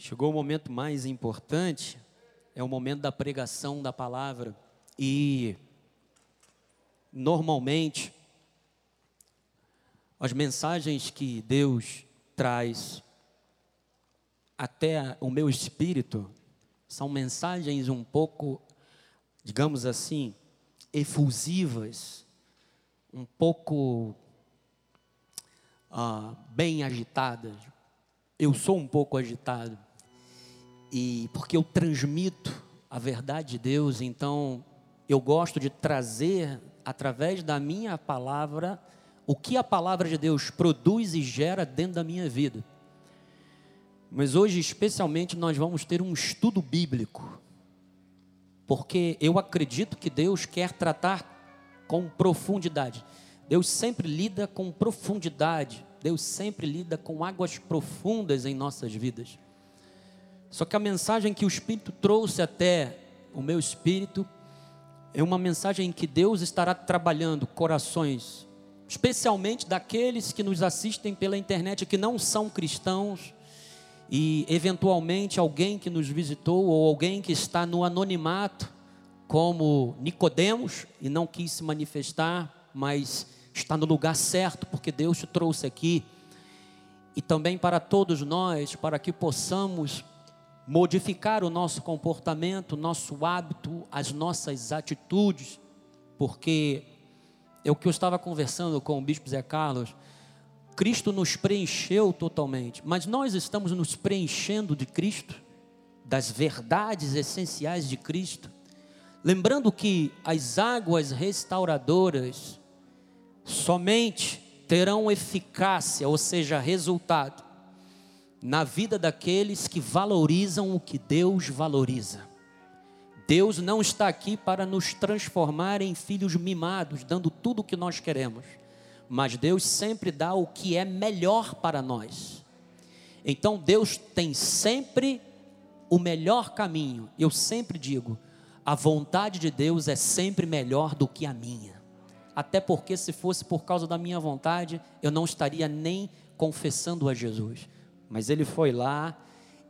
Chegou o momento mais importante, é o momento da pregação da palavra. E normalmente as mensagens que Deus traz até o meu espírito são mensagens um pouco, digamos assim, efusivas, um pouco ah, bem agitadas. Eu sou um pouco agitado e porque eu transmito a verdade de Deus, então eu gosto de trazer através da minha palavra o que a palavra de Deus produz e gera dentro da minha vida. Mas hoje, especialmente, nós vamos ter um estudo bíblico, porque eu acredito que Deus quer tratar com profundidade. Deus sempre lida com profundidade, Deus sempre lida com águas profundas em nossas vidas. Só que a mensagem que o Espírito trouxe até o meu espírito é uma mensagem em que Deus estará trabalhando corações, especialmente daqueles que nos assistem pela internet que não são cristãos e eventualmente alguém que nos visitou ou alguém que está no anonimato, como Nicodemos e não quis se manifestar, mas está no lugar certo porque Deus te trouxe aqui. E também para todos nós, para que possamos modificar o nosso comportamento, nosso hábito, as nossas atitudes, porque é o que eu estava conversando com o bispo Zé Carlos. Cristo nos preencheu totalmente, mas nós estamos nos preenchendo de Cristo, das verdades essenciais de Cristo. Lembrando que as águas restauradoras somente terão eficácia, ou seja, resultado, na vida daqueles que valorizam o que Deus valoriza. Deus não está aqui para nos transformar em filhos mimados, dando tudo o que nós queremos, mas Deus sempre dá o que é melhor para nós. Então Deus tem sempre o melhor caminho. Eu sempre digo, a vontade de Deus é sempre melhor do que a minha. Até porque se fosse por causa da minha vontade, eu não estaria nem confessando a Jesus mas ele foi lá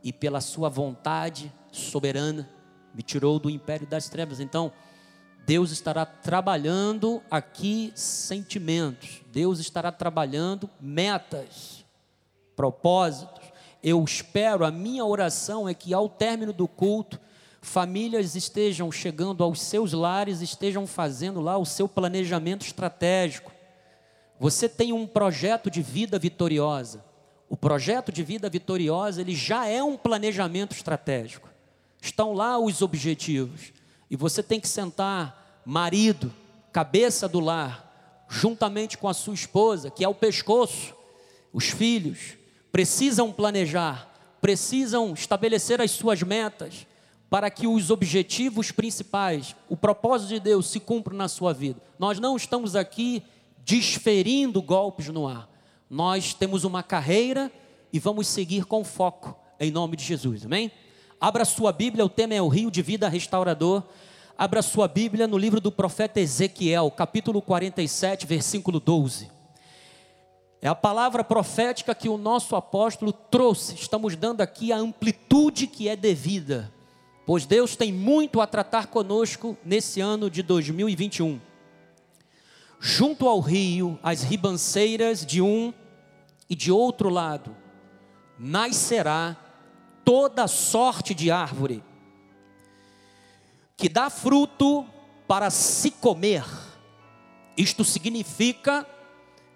e, pela sua vontade soberana, me tirou do império das trevas. Então, Deus estará trabalhando aqui sentimentos, Deus estará trabalhando metas, propósitos. Eu espero, a minha oração é que ao término do culto, famílias estejam chegando aos seus lares, estejam fazendo lá o seu planejamento estratégico. Você tem um projeto de vida vitoriosa. O projeto de vida vitoriosa, ele já é um planejamento estratégico. Estão lá os objetivos. E você tem que sentar, marido, cabeça do lar, juntamente com a sua esposa, que é o pescoço, os filhos, precisam planejar, precisam estabelecer as suas metas, para que os objetivos principais, o propósito de Deus se cumpra na sua vida. Nós não estamos aqui desferindo golpes no ar. Nós temos uma carreira e vamos seguir com foco, em nome de Jesus, amém? Abra sua Bíblia, o tema é o Rio de Vida Restaurador. Abra sua Bíblia no livro do profeta Ezequiel, capítulo 47, versículo 12. É a palavra profética que o nosso apóstolo trouxe. Estamos dando aqui a amplitude que é devida, pois Deus tem muito a tratar conosco nesse ano de 2021 junto ao rio, as ribanceiras de um e de outro lado, nascerá toda sorte de árvore, que dá fruto para se comer. Isto significa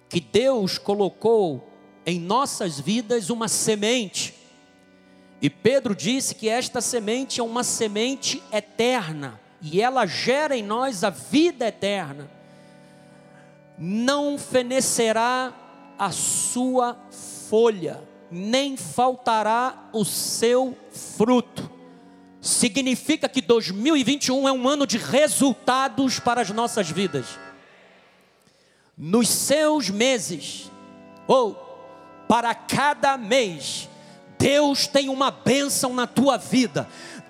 que Deus colocou em nossas vidas uma semente. E Pedro disse que esta semente é uma semente eterna, e ela gera em nós a vida eterna não fenecerá a sua folha, nem faltará o seu fruto. Significa que 2021 é um ano de resultados para as nossas vidas. Nos seus meses, ou para cada mês, Deus tem uma bênção na tua vida.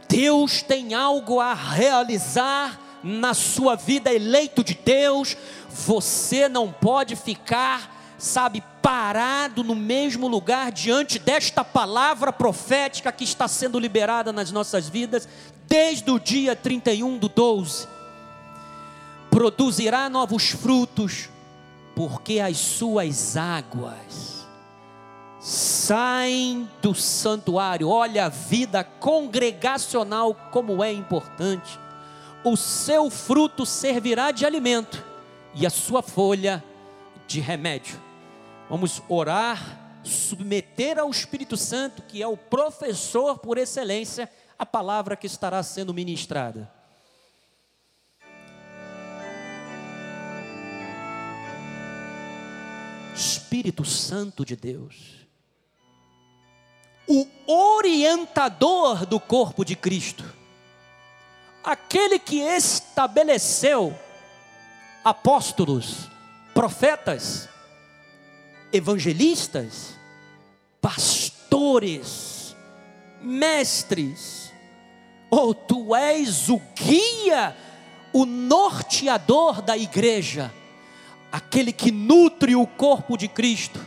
Deus tem algo a realizar na sua vida, eleito de Deus, você não pode ficar, sabe, parado no mesmo lugar diante desta palavra profética que está sendo liberada nas nossas vidas desde o dia 31 do 12. Produzirá novos frutos, porque as suas águas saem do santuário. Olha a vida congregacional como é importante. O seu fruto servirá de alimento e a sua folha de remédio. Vamos orar, submeter ao Espírito Santo, que é o professor por excelência, a palavra que estará sendo ministrada. Espírito Santo de Deus, o orientador do corpo de Cristo, aquele que estabeleceu apóstolos, profetas, evangelistas, pastores, mestres. Oh, tu és o guia, o norteador da igreja, aquele que nutre o corpo de Cristo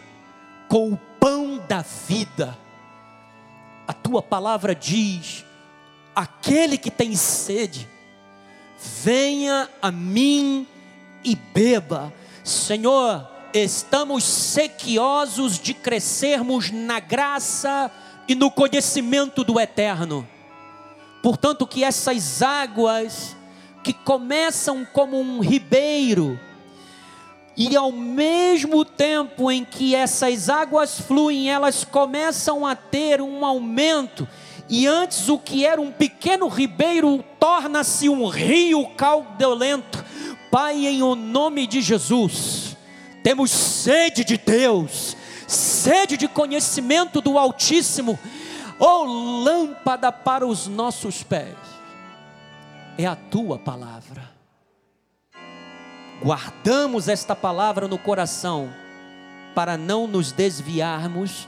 com o pão da vida. A tua palavra diz: aquele que tem sede, venha a mim e beba. Senhor, estamos sequiosos de crescermos na graça e no conhecimento do eterno. Portanto, que essas águas que começam como um ribeiro, e ao mesmo tempo em que essas águas fluem, elas começam a ter um aumento, e antes o que era um pequeno ribeiro torna-se um rio caudolento. Pai, em o nome de Jesus, temos sede de Deus, sede de conhecimento do Altíssimo, oh lâmpada para os nossos pés, é a tua palavra. Guardamos esta palavra no coração, para não nos desviarmos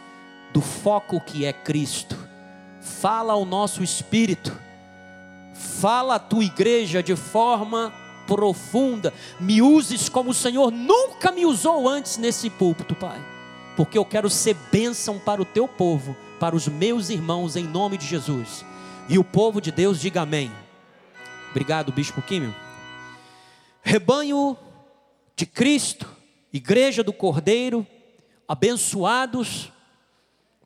do foco que é Cristo. Fala ao nosso espírito, fala a tua igreja de forma profunda, me uses como o Senhor nunca me usou antes nesse púlpito, Pai, porque eu quero ser bênção para o teu povo, para os meus irmãos, em nome de Jesus. E o povo de Deus diga amém. Obrigado, Bispo Químio. Rebanho de Cristo, Igreja do Cordeiro, abençoados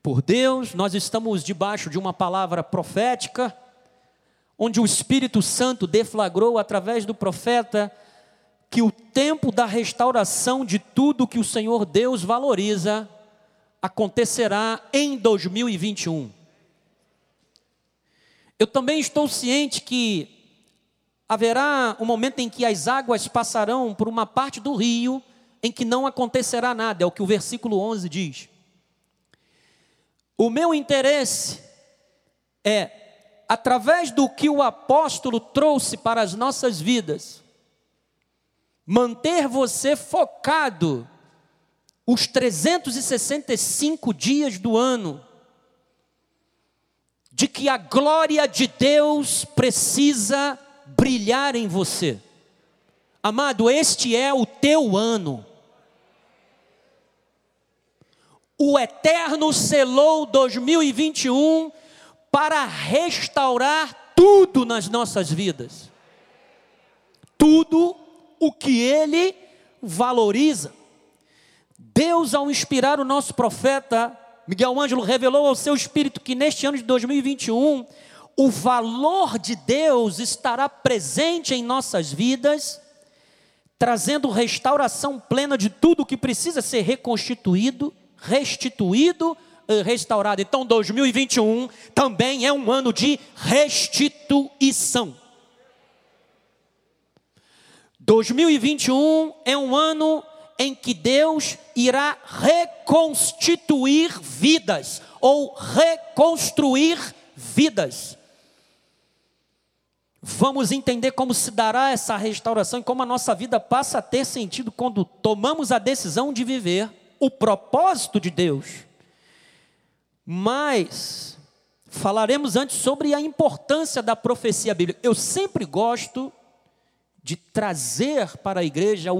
por Deus, nós estamos debaixo de uma palavra profética onde o Espírito Santo deflagrou através do profeta que o tempo da restauração de tudo que o Senhor Deus valoriza acontecerá em 2021. Eu também estou ciente que haverá um momento em que as águas passarão por uma parte do rio em que não acontecerá nada, é o que o versículo 11 diz. O meu interesse é através do que o apóstolo trouxe para as nossas vidas, manter você focado os 365 dias do ano, de que a glória de Deus precisa brilhar em você. Amado, este é o teu ano. O Eterno selou 2021 para restaurar tudo nas nossas vidas. Tudo o que ele valoriza. Deus, ao inspirar o nosso profeta, Miguel Ângelo revelou ao seu espírito que neste ano de 2021, o valor de Deus estará presente em nossas vidas, trazendo restauração plena de tudo que precisa ser reconstituído, restituído, eh, restaurado. Então, 2021 também é um ano de restituição. 2021 é um ano em que Deus irá reconstituir vidas ou reconstruir vidas. Vamos entender como se dará essa restauração e como a nossa vida passa a ter sentido quando tomamos a decisão de viver o propósito de Deus. Mas falaremos antes sobre a importância da profecia bíblica. Eu sempre gosto de trazer para a igreja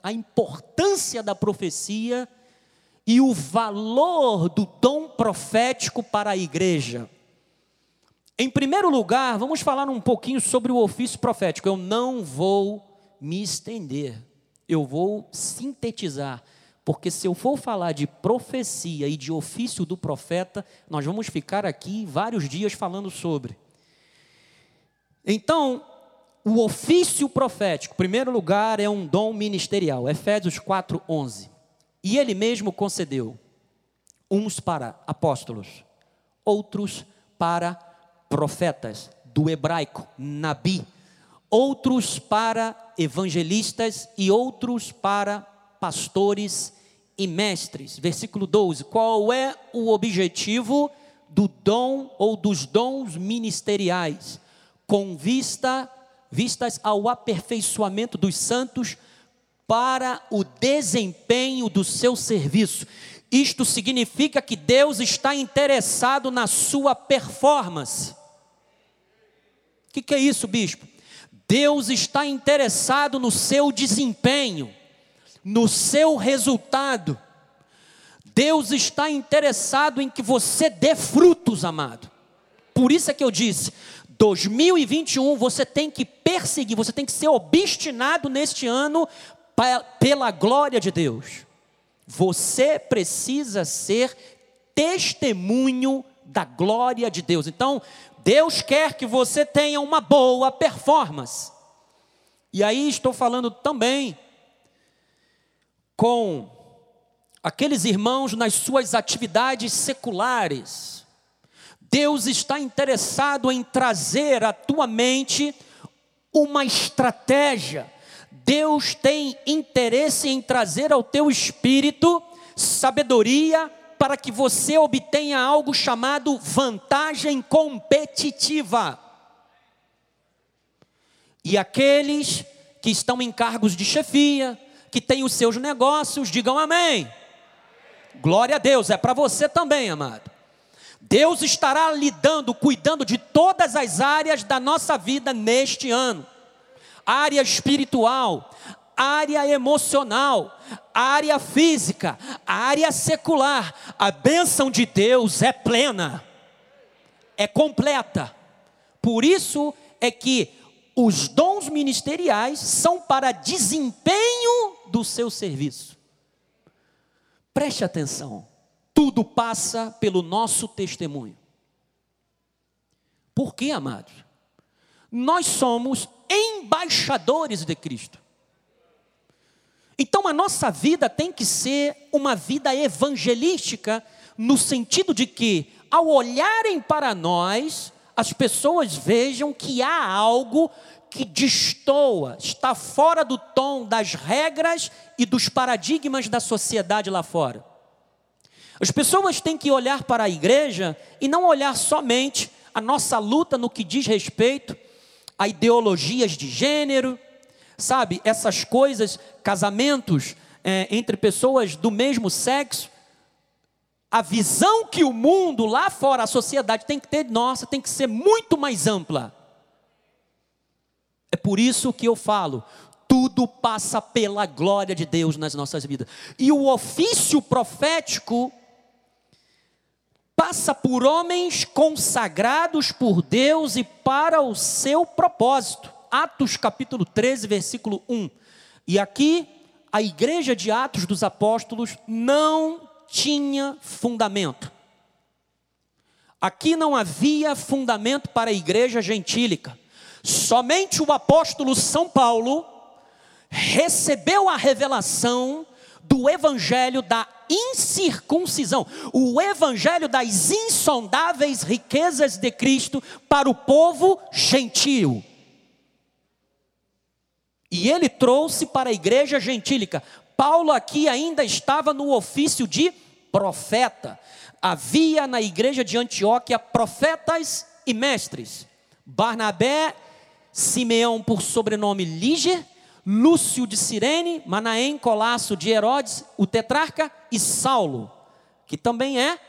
a importância da profecia e o valor do dom profético para a igreja. Em primeiro lugar, vamos falar um pouquinho sobre o ofício profético. Eu não vou me estender, eu vou sintetizar, porque se eu for falar de profecia e de ofício do profeta, nós vamos ficar aqui vários dias falando sobre. Então, o ofício profético, em primeiro lugar, é um dom ministerial, Efésios 4:11. E ele mesmo concedeu uns para apóstolos, outros para profetas, do hebraico nabi, outros para evangelistas e outros para pastores e mestres. Versículo 12. Qual é o objetivo do dom ou dos dons ministeriais? Com vista vistas ao aperfeiçoamento dos santos para o desempenho do seu serviço. Isto significa que Deus está interessado na sua performance. O que, que, é isso, bispo? Deus está interessado no seu desempenho, no seu resultado. Deus está interessado em que você dê frutos, amado. Por isso é que eu disse: 2021 você tem que perseguir, você tem que ser obstinado neste ano pela glória de Deus. Você precisa ser testemunho da glória de Deus. Então, Deus quer que você tenha uma boa performance. E aí estou falando também com aqueles irmãos nas suas atividades seculares Deus está interessado em trazer à tua mente uma estratégia. Deus tem interesse em trazer ao teu espírito sabedoria para que você obtenha algo chamado vantagem competitiva. E aqueles que estão em cargos de chefia, que têm os seus negócios, digam amém. Glória a Deus, é para você também, amado. Deus estará lidando, cuidando de todas as áreas da nossa vida neste ano área espiritual, área emocional, área física, área secular. A bênção de Deus é plena, é completa. Por isso é que os dons ministeriais são para desempenho do seu serviço. Preste atenção tudo passa pelo nosso testemunho. Por quê, amados? Nós somos embaixadores de Cristo. Então a nossa vida tem que ser uma vida evangelística, no sentido de que, ao olharem para nós, as pessoas vejam que há algo que destoa, está fora do tom das regras e dos paradigmas da sociedade lá fora. As pessoas têm que olhar para a igreja e não olhar somente a nossa luta no que diz respeito a ideologias de gênero, sabe, essas coisas, casamentos é, entre pessoas do mesmo sexo. A visão que o mundo lá fora, a sociedade tem que ter, nossa, tem que ser muito mais ampla. É por isso que eu falo, tudo passa pela glória de Deus nas nossas vidas. E o ofício profético passa por homens consagrados por Deus e para o seu propósito. Atos capítulo 13, versículo 1. E aqui a igreja de Atos dos Apóstolos não tinha fundamento. Aqui não havia fundamento para a igreja gentílica. Somente o apóstolo São Paulo recebeu a revelação do evangelho da incircuncisão, o evangelho das insondáveis riquezas de Cristo para o povo gentil. E ele trouxe para a igreja gentílica. Paulo aqui ainda estava no ofício de profeta. Havia na igreja de Antioquia profetas e mestres. Barnabé, Simeão por sobrenome Líger, Lúcio de Cirene, Manaém, Colasso de Herodes, o tetrarca, e Saulo, que também é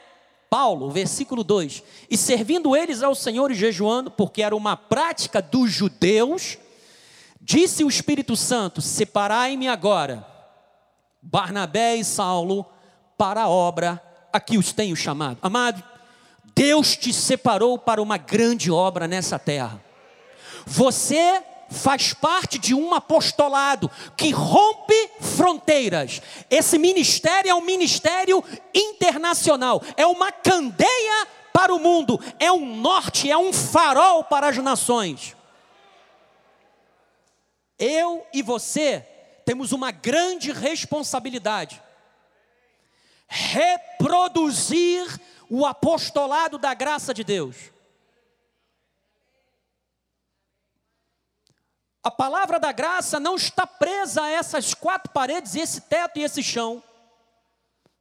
Paulo, versículo 2: E servindo eles ao Senhor e jejuando, porque era uma prática dos judeus, disse o Espírito Santo: Separai-me agora, Barnabé e Saulo, para a obra a que os tenho chamado. Amado, Deus te separou para uma grande obra nessa terra. Você faz parte de um apostolado que rompe fronteiras. Esse ministério é um ministério internacional, é uma candeia para o mundo, é um norte, é um farol para as nações. Eu e você temos uma grande responsabilidade. Reproduzir o apostolado da graça de Deus. A palavra da graça não está presa a essas quatro paredes, esse teto e esse chão,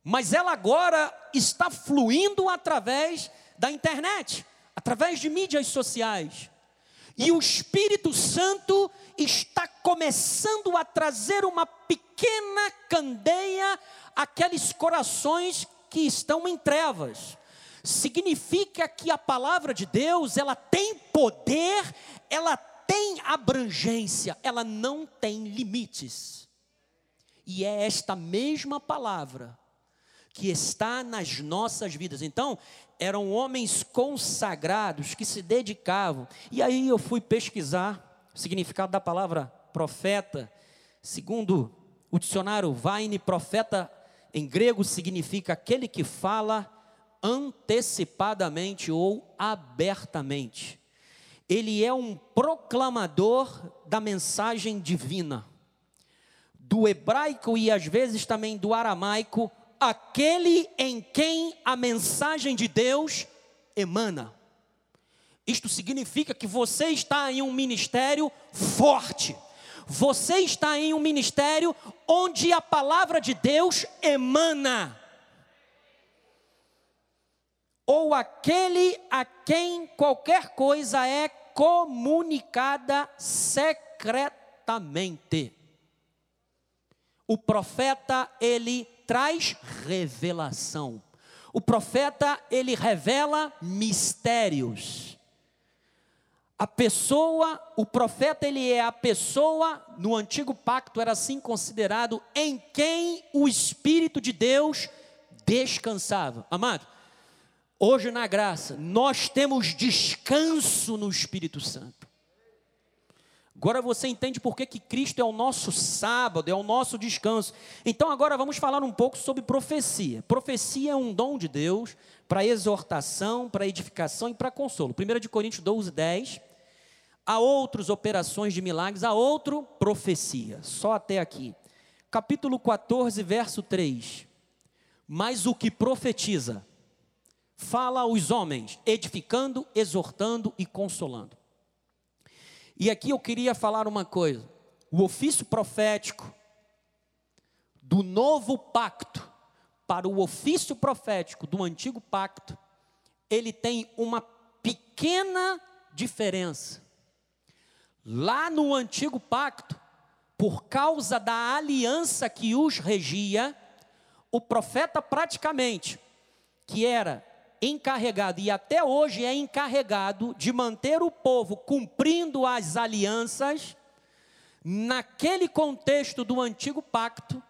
mas ela agora está fluindo através da internet, através de mídias sociais. E o Espírito Santo está começando a trazer uma pequena candeia àqueles corações que estão em trevas. Significa que a palavra de Deus, ela tem poder, ela tem abrangência, ela não tem limites. E é esta mesma palavra que está nas nossas vidas. Então, eram homens consagrados que se dedicavam. E aí eu fui pesquisar o significado da palavra profeta. Segundo o dicionário Vine, profeta em grego significa aquele que fala antecipadamente ou abertamente ele é um proclamador da mensagem divina. Do hebraico e às vezes também do aramaico, aquele em quem a mensagem de Deus emana. Isto significa que você está em um ministério forte. Você está em um ministério onde a palavra de Deus emana. Ou aquele a quem qualquer coisa é comunicada secretamente. O profeta, ele traz revelação. O profeta, ele revela mistérios. A pessoa, o profeta, ele é a pessoa, no antigo pacto era assim considerado, em quem o Espírito de Deus descansava. Amado, Hoje, na graça, nós temos descanso no Espírito Santo. Agora você entende por que, que Cristo é o nosso sábado, é o nosso descanso. Então, agora vamos falar um pouco sobre profecia. Profecia é um dom de Deus para exortação, para edificação e para consolo. 1 de Coríntios 12, 10. Há outras operações de milagres, há outro profecia. Só até aqui. Capítulo 14, verso 3. Mas o que profetiza fala aos homens, edificando, exortando e consolando. E aqui eu queria falar uma coisa: o ofício profético do novo pacto para o ofício profético do antigo pacto, ele tem uma pequena diferença. Lá no antigo pacto, por causa da aliança que os regia, o profeta praticamente, que era encarregado e até hoje é encarregado de manter o povo cumprindo as alianças naquele contexto do antigo pacto,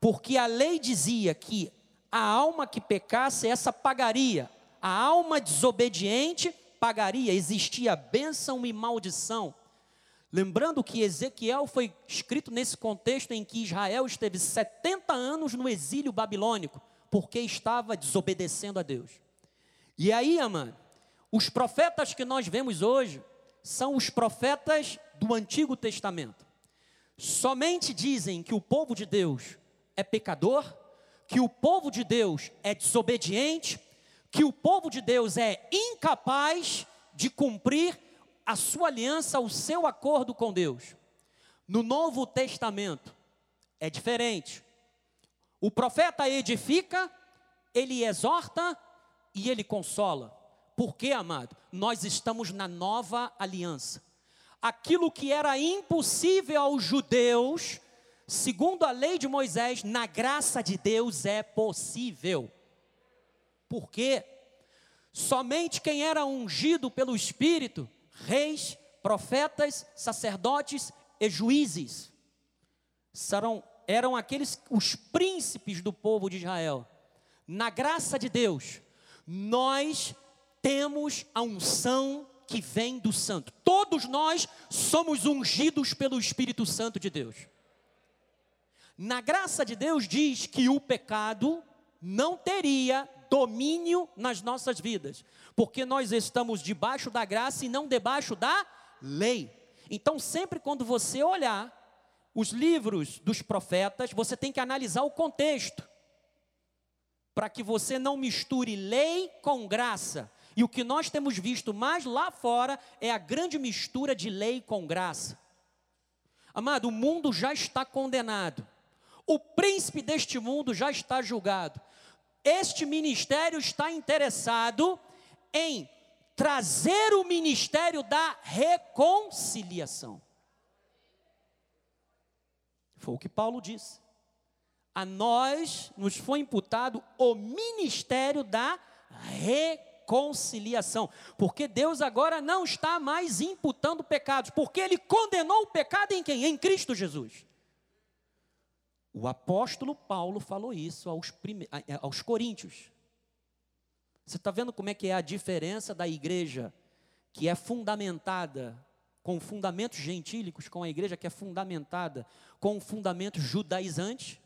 porque a lei dizia que a alma que pecasse, essa pagaria, a alma desobediente pagaria, existia bênção e maldição. Lembrando que Ezequiel foi escrito nesse contexto em que Israel esteve 70 anos no exílio babilônico, porque estava desobedecendo a Deus. E aí, amado, os profetas que nós vemos hoje são os profetas do Antigo Testamento. Somente dizem que o povo de Deus é pecador, que o povo de Deus é desobediente, que o povo de Deus é incapaz de cumprir a sua aliança, o seu acordo com Deus. No Novo Testamento é diferente. O profeta edifica, ele exorta, e ele consola. Por quê, amado? Nós estamos na nova aliança. Aquilo que era impossível aos judeus, segundo a lei de Moisés, na graça de Deus é possível. Por quê? Somente quem era ungido pelo Espírito, reis, profetas, sacerdotes e juízes, serão, eram aqueles, os príncipes do povo de Israel na graça de Deus, nós temos a unção que vem do Santo. Todos nós somos ungidos pelo Espírito Santo de Deus. Na graça de Deus diz que o pecado não teria domínio nas nossas vidas, porque nós estamos debaixo da graça e não debaixo da lei. Então, sempre quando você olhar os livros dos profetas, você tem que analisar o contexto, para que você não misture lei com graça. E o que nós temos visto mais lá fora é a grande mistura de lei com graça. Amado, o mundo já está condenado. O príncipe deste mundo já está julgado. Este ministério está interessado em trazer o ministério da reconciliação. Foi o que Paulo disse. A nós nos foi imputado o ministério da reconciliação, porque Deus agora não está mais imputando pecados, porque ele condenou o pecado em quem? Em Cristo Jesus. O apóstolo Paulo falou isso aos, prime... aos coríntios. Você está vendo como é que é a diferença da igreja que é fundamentada com fundamentos gentílicos, com a igreja que é fundamentada com fundamentos judaizantes?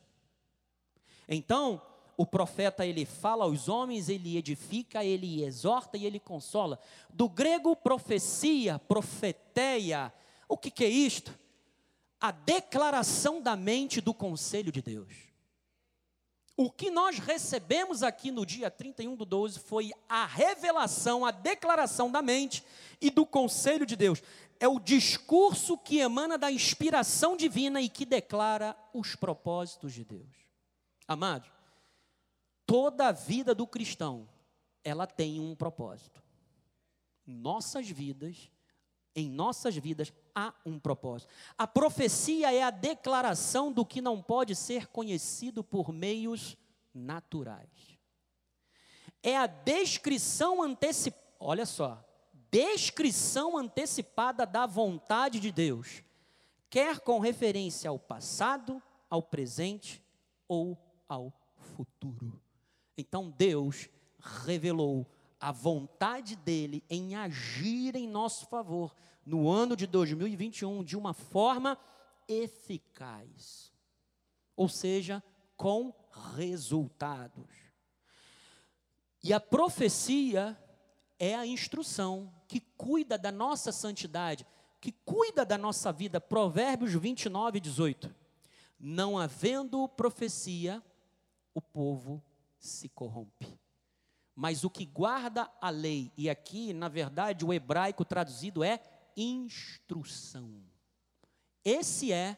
Então, o profeta ele fala aos homens, ele edifica, ele exorta e ele consola. Do grego profecia, profeteia, o que, que é isto? a declaração da mente do conselho de Deus. O que nós recebemos aqui no dia 31 do 12 foi a revelação, a declaração da mente e do conselho de Deus. É o discurso que emana da inspiração divina e que declara os propósitos de Deus. Amado, toda a vida do cristão, ela tem um propósito. Nossas vidas em nossas vidas há um propósito. A profecia é a declaração do que não pode ser conhecido por meios naturais. É a descrição antecipada, olha só, descrição antecipada da vontade de Deus, quer com referência ao passado, ao presente ou ao futuro. Então Deus revelou a vontade dele em agir em nosso favor no ano de 2021 de uma forma eficaz. Ou seja, com resultados. E a profecia é a instrução que cuida da nossa santidade, que cuida da nossa vida. Provérbios 29, 18. Não havendo profecia, o povo se corrompe mas o que guarda a lei, e aqui, na verdade, o hebraico traduzido é instrução. Esse é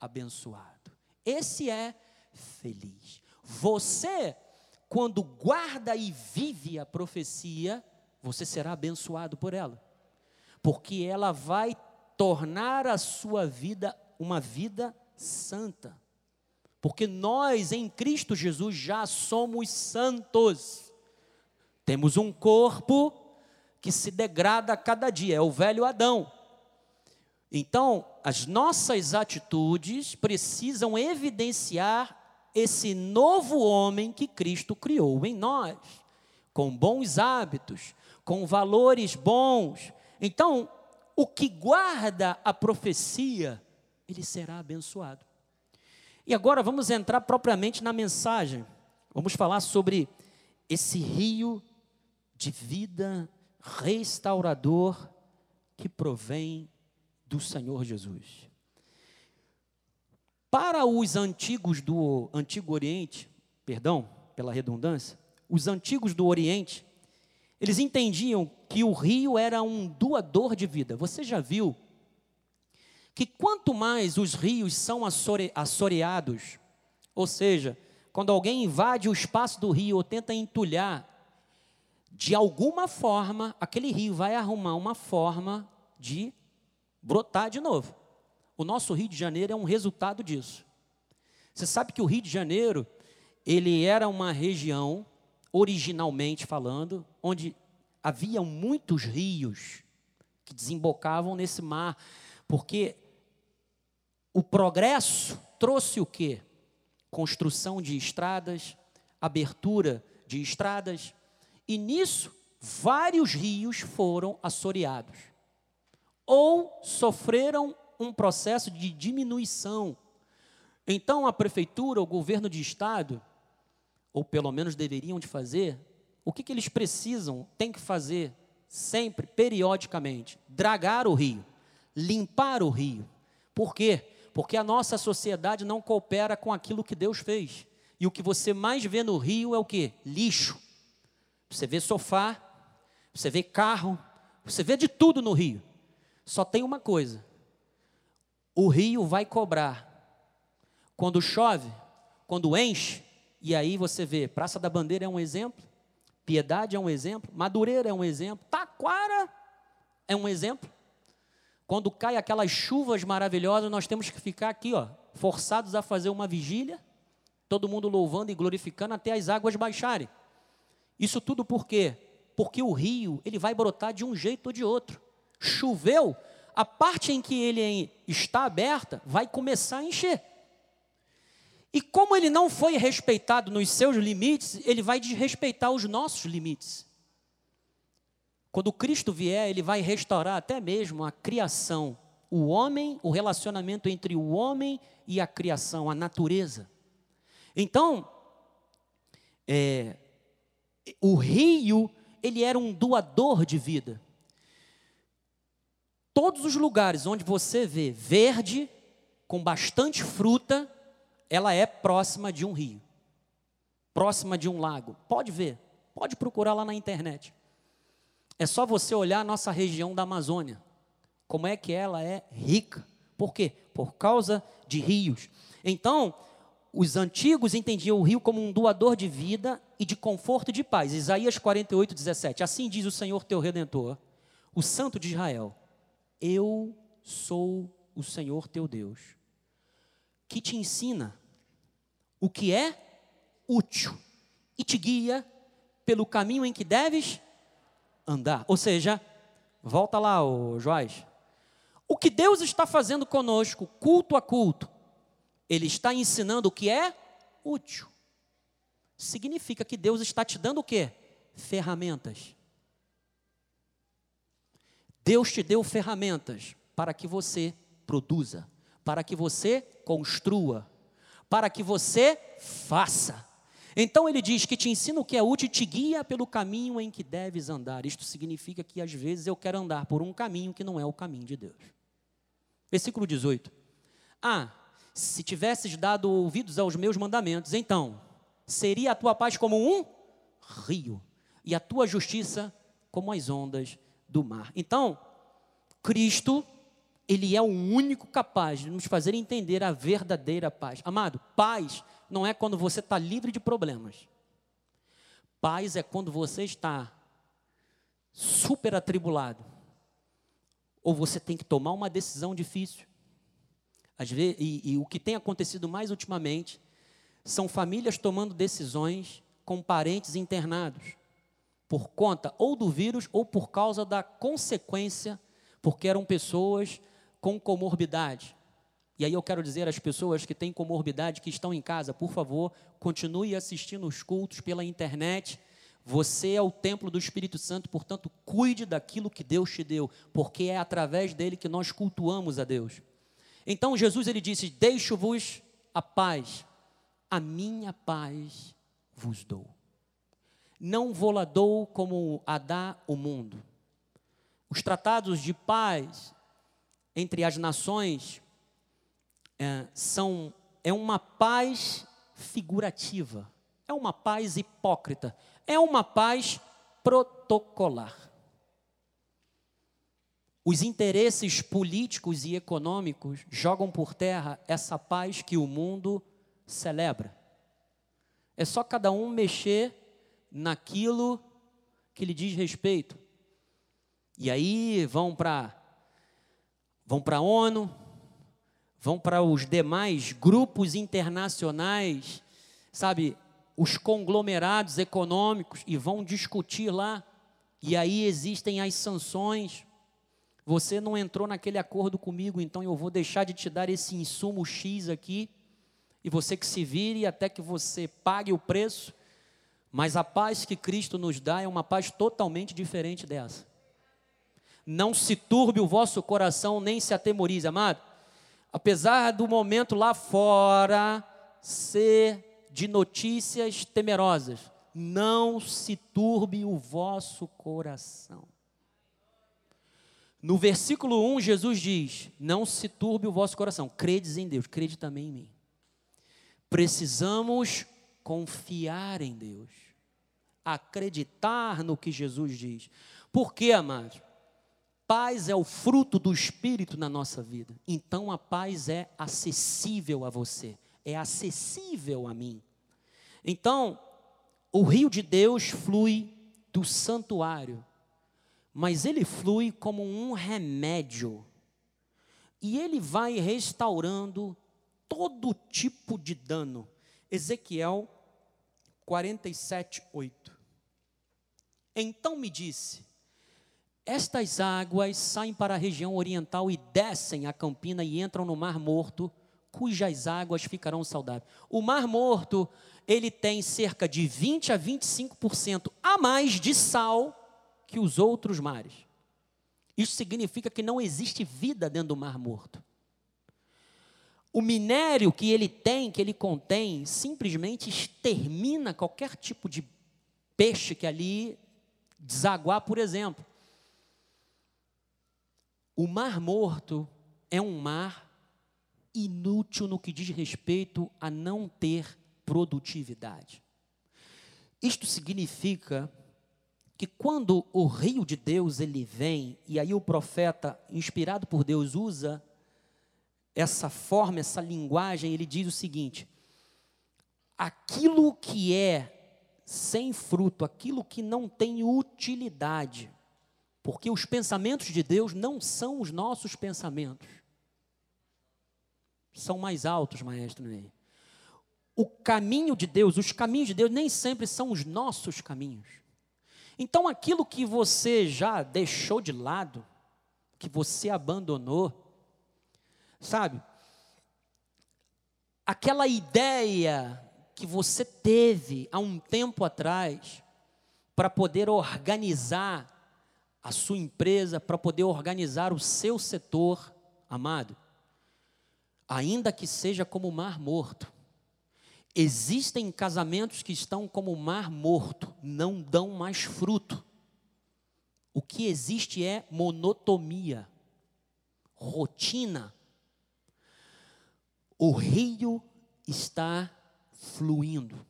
abençoado, esse é feliz. Você, quando guarda e vive a profecia, você será abençoado por ela, porque ela vai tornar a sua vida uma vida santa. Porque nós em Cristo Jesus já somos santos. Temos um corpo que se degrada a cada dia, é o velho Adão. Então, as nossas atitudes precisam evidenciar esse novo homem que Cristo criou em nós, com bons hábitos, com valores bons. Então, o que guarda a profecia, ele será abençoado. E agora vamos entrar propriamente na mensagem. Vamos falar sobre esse rio de vida restaurador que provém do Senhor Jesus. Para os antigos do Antigo Oriente, perdão pela redundância, os antigos do Oriente, eles entendiam que o rio era um doador de vida. Você já viu que quanto mais os rios são assoreados, ou seja, quando alguém invade o espaço do rio ou tenta entulhar, de alguma forma, aquele rio vai arrumar uma forma de brotar de novo. O nosso Rio de Janeiro é um resultado disso. Você sabe que o Rio de Janeiro, ele era uma região, originalmente falando, onde havia muitos rios que desembocavam nesse mar, porque o progresso trouxe o quê? Construção de estradas, abertura de estradas, e nisso vários rios foram assoreados ou sofreram um processo de diminuição. Então a prefeitura, o governo de estado, ou pelo menos deveriam de fazer, o que, que eles precisam, tem que fazer sempre, periodicamente? Dragar o rio, limpar o rio. Por quê? Porque a nossa sociedade não coopera com aquilo que Deus fez. E o que você mais vê no rio é o que? Lixo. Você vê sofá, você vê carro, você vê de tudo no rio. Só tem uma coisa: o rio vai cobrar. Quando chove, quando enche, e aí você vê, Praça da Bandeira é um exemplo, Piedade é um exemplo, Madureira é um exemplo, Taquara é um exemplo. Quando cai aquelas chuvas maravilhosas, nós temos que ficar aqui, ó, forçados a fazer uma vigília, todo mundo louvando e glorificando até as águas baixarem. Isso tudo por quê? Porque o rio, ele vai brotar de um jeito ou de outro. Choveu, a parte em que ele está aberta vai começar a encher. E como ele não foi respeitado nos seus limites, ele vai desrespeitar os nossos limites. Quando Cristo vier, ele vai restaurar até mesmo a criação, o homem, o relacionamento entre o homem e a criação, a natureza. Então, é, o rio, ele era um doador de vida. Todos os lugares onde você vê verde, com bastante fruta, ela é próxima de um rio, próxima de um lago. Pode ver, pode procurar lá na internet. É só você olhar a nossa região da Amazônia, como é que ela é rica. Por quê? Por causa de rios. Então, os antigos entendiam o rio como um doador de vida e de conforto e de paz. Isaías 48, 17. Assim diz o Senhor teu redentor, o Santo de Israel: Eu sou o Senhor teu Deus, que te ensina o que é útil e te guia pelo caminho em que deves andar. Ou seja, volta lá, ô Joás. O que Deus está fazendo conosco, culto a culto, ele está ensinando o que é útil. Significa que Deus está te dando o quê? Ferramentas. Deus te deu ferramentas para que você produza, para que você construa, para que você faça. Então ele diz que te ensina o que é útil e te guia pelo caminho em que deves andar. Isto significa que às vezes eu quero andar por um caminho que não é o caminho de Deus. Versículo 18. Ah, se tivesses dado ouvidos aos meus mandamentos, então seria a tua paz como um rio e a tua justiça como as ondas do mar. Então, Cristo, ele é o único capaz de nos fazer entender a verdadeira paz. Amado, paz não é quando você está livre de problemas. Paz é quando você está super atribulado. Ou você tem que tomar uma decisão difícil. Às vezes, e, e o que tem acontecido mais ultimamente são famílias tomando decisões com parentes internados por conta ou do vírus ou por causa da consequência, porque eram pessoas com comorbidade. E aí eu quero dizer às pessoas que têm comorbidade, que estão em casa, por favor, continue assistindo os cultos pela internet. Você é o templo do Espírito Santo, portanto, cuide daquilo que Deus te deu, porque é através dele que nós cultuamos a Deus. Então Jesus ele disse: Deixo-vos a paz, a minha paz vos dou. Não vou lá dou como a dá o mundo. Os tratados de paz entre as nações é, são é uma paz figurativa, é uma paz hipócrita, é uma paz protocolar. Os interesses políticos e econômicos jogam por terra essa paz que o mundo celebra. É só cada um mexer naquilo que lhe diz respeito. E aí vão para vão para a ONU, vão para os demais grupos internacionais, sabe, os conglomerados econômicos e vão discutir lá. E aí existem as sanções você não entrou naquele acordo comigo, então eu vou deixar de te dar esse insumo X aqui, e você que se vire até que você pague o preço, Mas a paz que Cristo nos dá é uma paz totalmente diferente dessa. Não se turbe o vosso coração, nem se atemorize, amado. Apesar do momento lá fora ser de notícias temerosas, não se turbe o vosso coração. No versículo 1, Jesus diz: Não se turbe o vosso coração, credes em Deus, crede também em mim. Precisamos confiar em Deus, acreditar no que Jesus diz. Por quê, amados? Paz é o fruto do Espírito na nossa vida. Então a paz é acessível a você, é acessível a mim. Então, o rio de Deus flui do santuário, mas ele flui como um remédio. E ele vai restaurando todo tipo de dano. Ezequiel 47, 8. Então me disse: Estas águas saem para a região oriental e descem a campina e entram no Mar Morto, cujas águas ficarão saudáveis. O Mar Morto, ele tem cerca de 20 a 25% a mais de sal que os outros mares. Isso significa que não existe vida dentro do Mar Morto. O minério que ele tem, que ele contém, simplesmente extermina qualquer tipo de peixe que ali desaguar, por exemplo. O Mar Morto é um mar inútil no que diz respeito a não ter produtividade. Isto significa que quando o rio de Deus ele vem, e aí o profeta, inspirado por Deus, usa essa forma, essa linguagem, ele diz o seguinte: aquilo que é sem fruto, aquilo que não tem utilidade, porque os pensamentos de Deus não são os nossos pensamentos, são mais altos, maestro Ney. O caminho de Deus, os caminhos de Deus nem sempre são os nossos caminhos. Então, aquilo que você já deixou de lado, que você abandonou, Sabe? Aquela ideia que você teve há um tempo atrás para poder organizar a sua empresa, para poder organizar o seu setor, amado, ainda que seja como o mar morto. Existem casamentos que estão como o mar morto, não dão mais fruto. O que existe é monotonia, rotina, o rio está fluindo.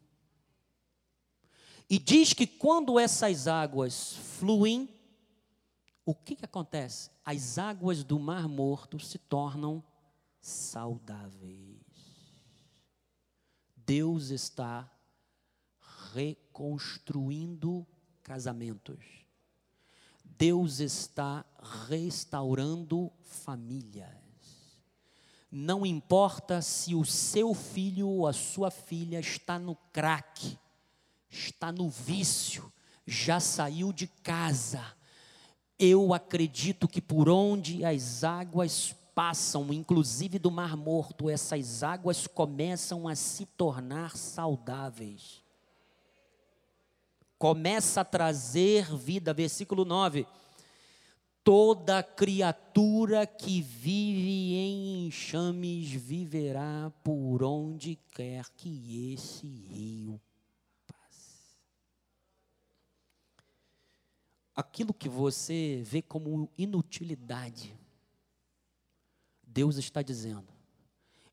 E diz que quando essas águas fluem, o que, que acontece? As águas do Mar Morto se tornam saudáveis. Deus está reconstruindo casamentos. Deus está restaurando famílias. Não importa se o seu filho ou a sua filha está no crack, está no vício, já saiu de casa. Eu acredito que por onde as águas passam, inclusive do Mar Morto, essas águas começam a se tornar saudáveis. Começa a trazer vida, versículo 9 Toda criatura que vive em enxames viverá por onde quer que esse rio Aquilo que você vê como inutilidade, Deus está dizendo: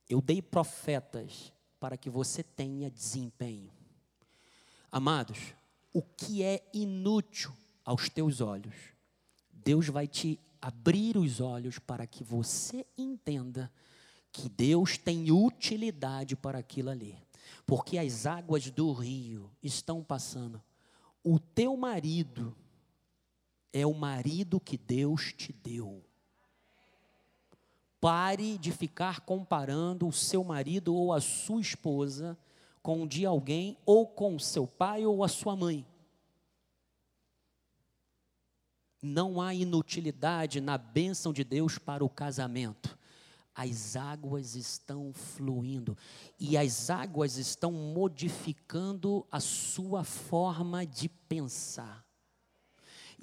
Eu dei profetas para que você tenha desempenho. Amados, o que é inútil aos teus olhos Deus vai te abrir os olhos para que você entenda que Deus tem utilidade para aquilo ali. Porque as águas do rio estão passando. O teu marido é o marido que Deus te deu. Pare de ficar comparando o seu marido ou a sua esposa com o de alguém, ou com seu pai ou a sua mãe. Não há inutilidade na bênção de Deus para o casamento. as águas estão fluindo e as águas estão modificando a sua forma de pensar.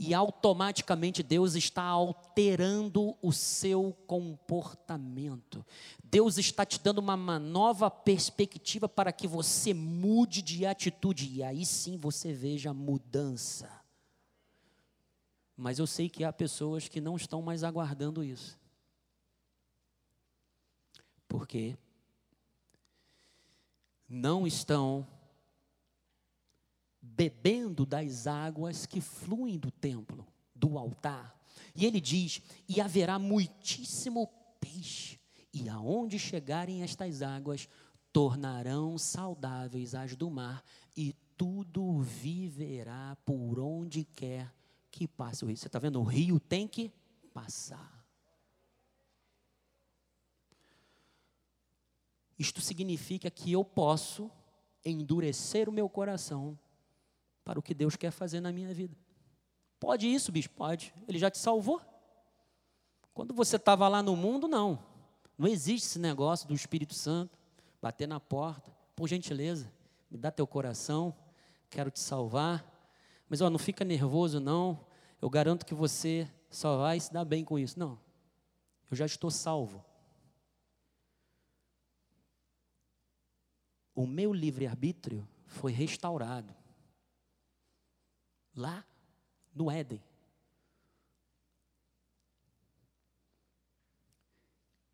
E automaticamente Deus está alterando o seu comportamento. Deus está te dando uma nova perspectiva para que você mude de atitude e aí sim você veja mudança. Mas eu sei que há pessoas que não estão mais aguardando isso. Porque não estão bebendo das águas que fluem do templo, do altar. E ele diz: E haverá muitíssimo peixe, e aonde chegarem estas águas, tornarão saudáveis as do mar, e tudo viverá por onde quer que passe o rio. Você está vendo? O rio tem que passar. Isto significa que eu posso endurecer o meu coração para o que Deus quer fazer na minha vida. Pode isso, bicho? Pode. Ele já te salvou. Quando você estava lá no mundo, não. Não existe esse negócio do Espírito Santo bater na porta. Por gentileza, me dá teu coração, quero te salvar. Mas ó, não fica nervoso, não. Eu garanto que você só vai se dar bem com isso. Não. Eu já estou salvo. o meu livre-arbítrio foi restaurado. Lá no Éden.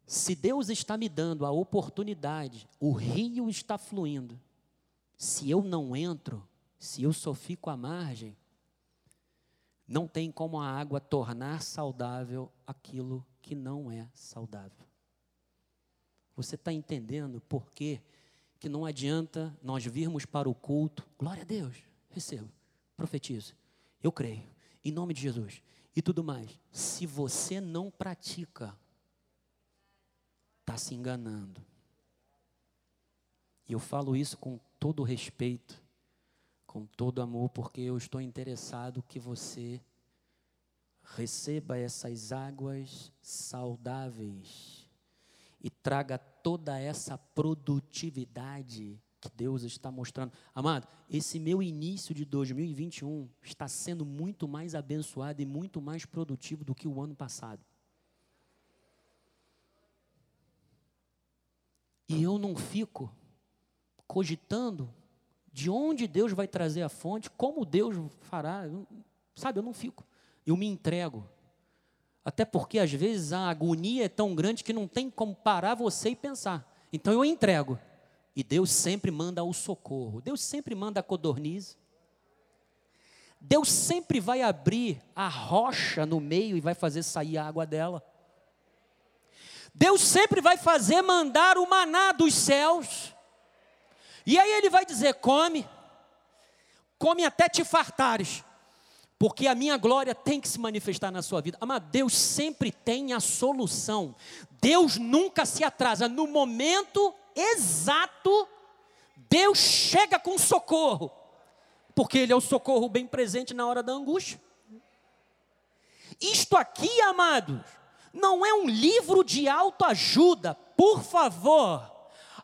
Se Deus está me dando a oportunidade, o rio está fluindo. Se eu não entro, se eu só fico à margem, não tem como a água tornar saudável aquilo que não é saudável. Você está entendendo por quê? que não adianta nós virmos para o culto, glória a Deus, recebo, profetizo, eu creio, em nome de Jesus, e tudo mais. Se você não pratica, está se enganando. E eu falo isso com todo respeito, com todo amor, porque eu estou interessado que você receba essas águas saudáveis e traga toda essa produtividade que Deus está mostrando. Amado, esse meu início de 2021 está sendo muito mais abençoado e muito mais produtivo do que o ano passado. E eu não fico cogitando de onde Deus vai trazer a fonte, como Deus fará, sabe? Eu não fico. Eu me entrego. Até porque às vezes a agonia é tão grande que não tem como parar você e pensar. Então eu entrego. E Deus sempre manda o socorro. Deus sempre manda a codorniz. Deus sempre vai abrir a rocha no meio e vai fazer sair a água dela. Deus sempre vai fazer mandar o maná dos céus. E aí ele vai dizer: come, come até te fartares porque a minha glória tem que se manifestar na sua vida. Mas Deus sempre tem a solução. Deus nunca se atrasa. No momento exato, Deus chega com socorro. Porque Ele é o socorro bem presente na hora da angústia. Isto aqui, amados, não é um livro de autoajuda. Por favor,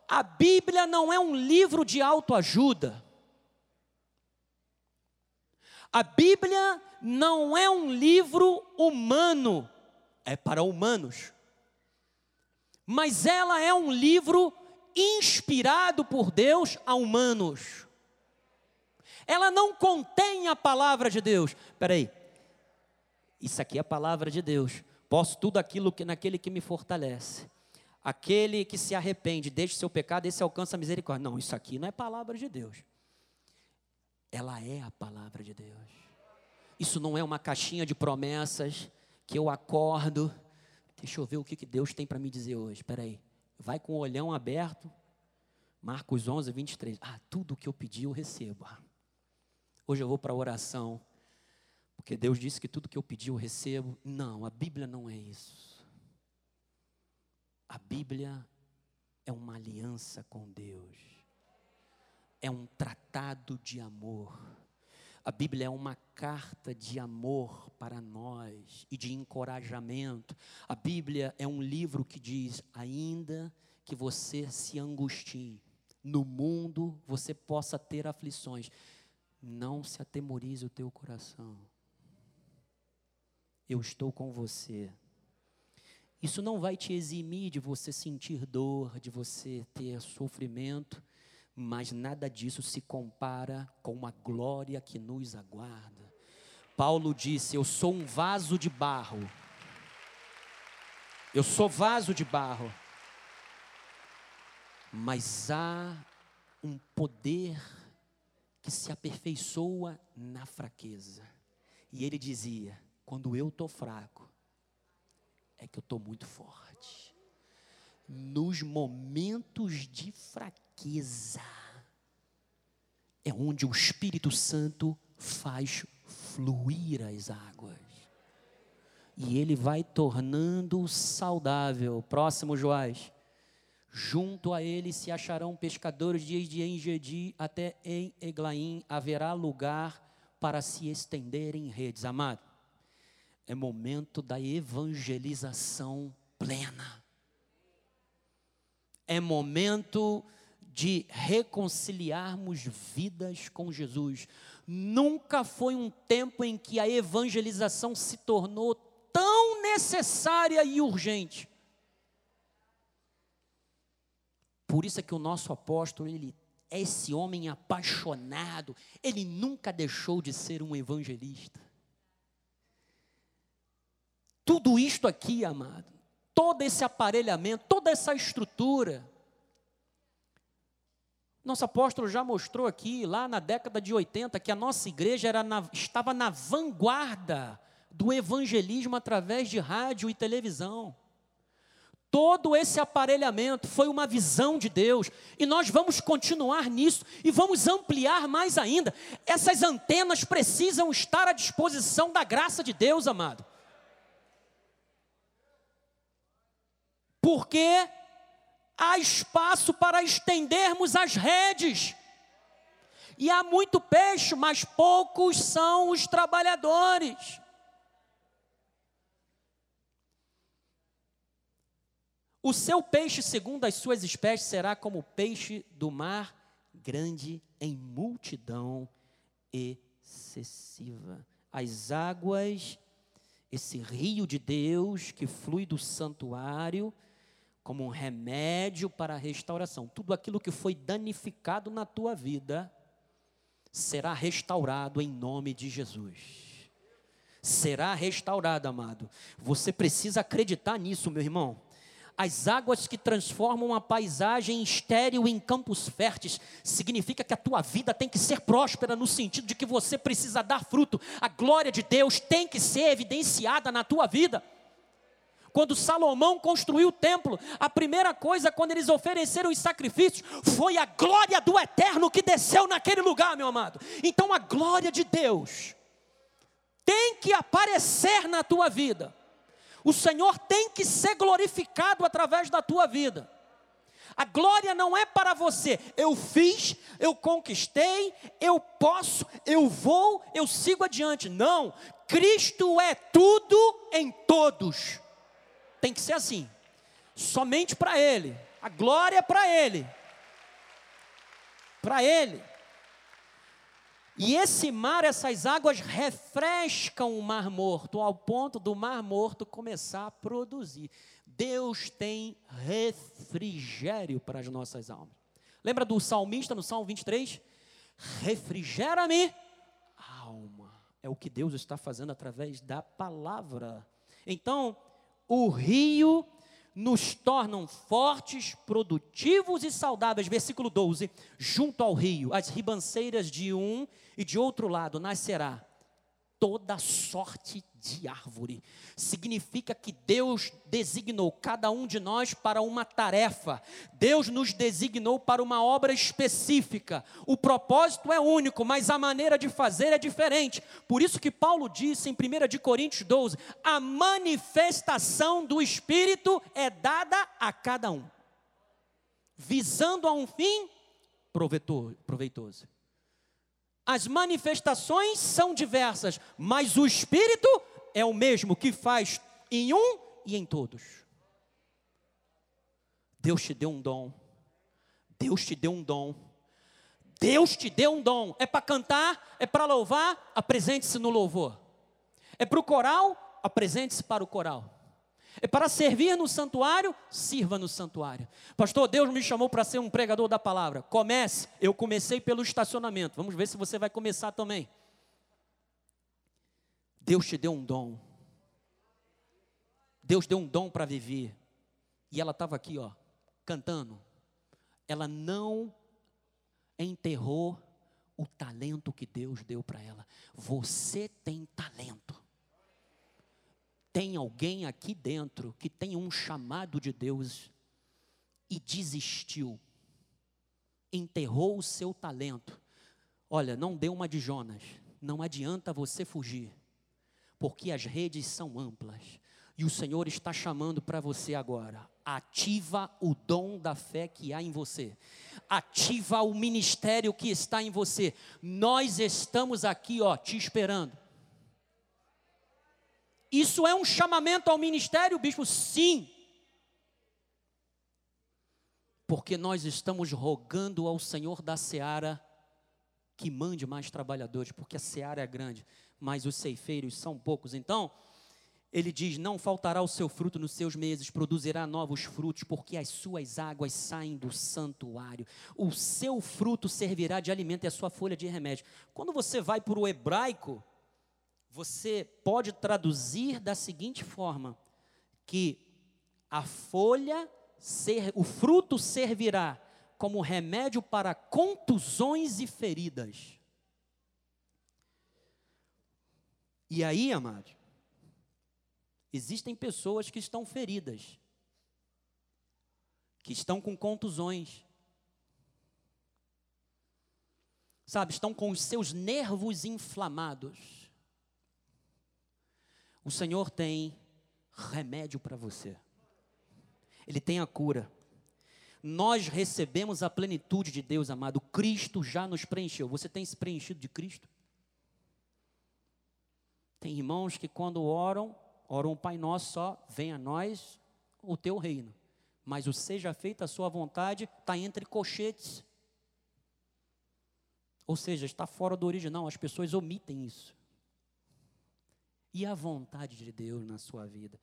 a Bíblia não é um livro de autoajuda. A Bíblia não é um livro humano, é para humanos. Mas ela é um livro inspirado por Deus a humanos. Ela não contém a palavra de Deus. Espera aí. Isso aqui é a palavra de Deus. Posso tudo aquilo que naquele que me fortalece. Aquele que se arrepende, deixa seu pecado, esse alcança a misericórdia. Não, isso aqui não é palavra de Deus ela é a palavra de Deus. Isso não é uma caixinha de promessas que eu acordo. Deixa eu ver o que Deus tem para me dizer hoje. Espera aí. Vai com o olhão aberto. Marcos 11, 23. Ah, tudo que eu pedi eu recebo. Ah, hoje eu vou para a oração. Porque Deus disse que tudo que eu pedi eu recebo. Não, a Bíblia não é isso. A Bíblia é uma aliança com Deus é um tratado de amor. A Bíblia é uma carta de amor para nós e de encorajamento. A Bíblia é um livro que diz: ainda que você se angustie, no mundo você possa ter aflições, não se atemorize o teu coração. Eu estou com você. Isso não vai te eximir de você sentir dor, de você ter sofrimento, mas nada disso se compara com a glória que nos aguarda. Paulo disse: Eu sou um vaso de barro. Eu sou vaso de barro. Mas há um poder que se aperfeiçoa na fraqueza. E ele dizia: quando eu estou fraco, é que eu estou muito forte. Nos momentos de fraqueza, fraqueza é onde o Espírito Santo faz fluir as águas. E ele vai tornando saudável. Próximo, Joás. Junto a ele se acharão pescadores desde Engedi até em Eglaim. Haverá lugar para se estender em redes. Amado, é momento da evangelização plena. É momento de reconciliarmos vidas com Jesus. Nunca foi um tempo em que a evangelização se tornou tão necessária e urgente. Por isso é que o nosso apóstolo, ele é esse homem apaixonado, ele nunca deixou de ser um evangelista. Tudo isto aqui, amado, todo esse aparelhamento, toda essa estrutura, nosso apóstolo já mostrou aqui, lá na década de 80, que a nossa igreja era na, estava na vanguarda do evangelismo através de rádio e televisão. Todo esse aparelhamento foi uma visão de Deus, e nós vamos continuar nisso e vamos ampliar mais ainda. Essas antenas precisam estar à disposição da graça de Deus, amado. Porque há espaço para estendermos as redes. E há muito peixe, mas poucos são os trabalhadores. O seu peixe, segundo as suas espécies, será como o peixe do mar, grande em multidão excessiva. As águas, esse rio de Deus que flui do santuário, como um remédio para a restauração. Tudo aquilo que foi danificado na tua vida será restaurado em nome de Jesus. Será restaurado, amado. Você precisa acreditar nisso, meu irmão. As águas que transformam a paisagem estéril em campos férteis, significa que a tua vida tem que ser próspera no sentido de que você precisa dar fruto. A glória de Deus tem que ser evidenciada na tua vida. Quando Salomão construiu o templo, a primeira coisa quando eles ofereceram os sacrifícios foi a glória do eterno que desceu naquele lugar, meu amado. Então a glória de Deus tem que aparecer na tua vida. O Senhor tem que ser glorificado através da tua vida. A glória não é para você. Eu fiz, eu conquistei, eu posso, eu vou, eu sigo adiante. Não. Cristo é tudo em todos tem que ser assim. Somente para Ele. A glória é para Ele. Para Ele. E esse mar, essas águas refrescam o mar morto, ao ponto do mar morto começar a produzir. Deus tem refrigério para as nossas almas. Lembra do salmista no Salmo 23? Refrigera-me, alma. É o que Deus está fazendo através da palavra. Então, o rio nos tornam fortes, produtivos e saudáveis. Versículo 12: junto ao rio, as ribanceiras de um e de outro lado nascerá toda sorte de árvore. Significa que Deus designou cada um de nós para uma tarefa. Deus nos designou para uma obra específica. O propósito é único, mas a maneira de fazer é diferente. Por isso que Paulo disse em 1 de Coríntios 12: "A manifestação do espírito é dada a cada um, visando a um fim proveitoso." As manifestações são diversas, mas o Espírito é o mesmo que faz em um e em todos. Deus te deu um dom. Deus te deu um dom. Deus te deu um dom. É para cantar, é para louvar, apresente-se no louvor. É para o coral, apresente-se para o coral. É para servir no santuário, sirva no santuário. Pastor, Deus me chamou para ser um pregador da palavra. Comece. Eu comecei pelo estacionamento. Vamos ver se você vai começar também. Deus te deu um dom. Deus deu um dom para viver. E ela estava aqui, ó, cantando. Ela não enterrou o talento que Deus deu para ela. Você tem talento. Tem alguém aqui dentro que tem um chamado de Deus e desistiu, enterrou o seu talento. Olha, não dê uma de Jonas, não adianta você fugir, porque as redes são amplas. E o Senhor está chamando para você agora. Ativa o dom da fé que há em você. Ativa o ministério que está em você. Nós estamos aqui, ó, te esperando. Isso é um chamamento ao ministério, bispo? Sim. Porque nós estamos rogando ao Senhor da seara que mande mais trabalhadores, porque a seara é grande, mas os ceifeiros são poucos. Então, ele diz: Não faltará o seu fruto nos seus meses, produzirá novos frutos, porque as suas águas saem do santuário. O seu fruto servirá de alimento e a sua folha de remédio. Quando você vai para o hebraico, você pode traduzir da seguinte forma: que a folha, ser, o fruto servirá como remédio para contusões e feridas. E aí, amado, existem pessoas que estão feridas, que estão com contusões, sabe, estão com os seus nervos inflamados o Senhor tem remédio para você. Ele tem a cura. Nós recebemos a plenitude de Deus, amado. Cristo já nos preencheu. Você tem se preenchido de Cristo? Tem irmãos que quando oram, oram o Pai Nosso só, vem a nós o teu reino. Mas o seja feita a sua vontade está entre cochetes. Ou seja, está fora do original. As pessoas omitem isso e a vontade de Deus na sua vida.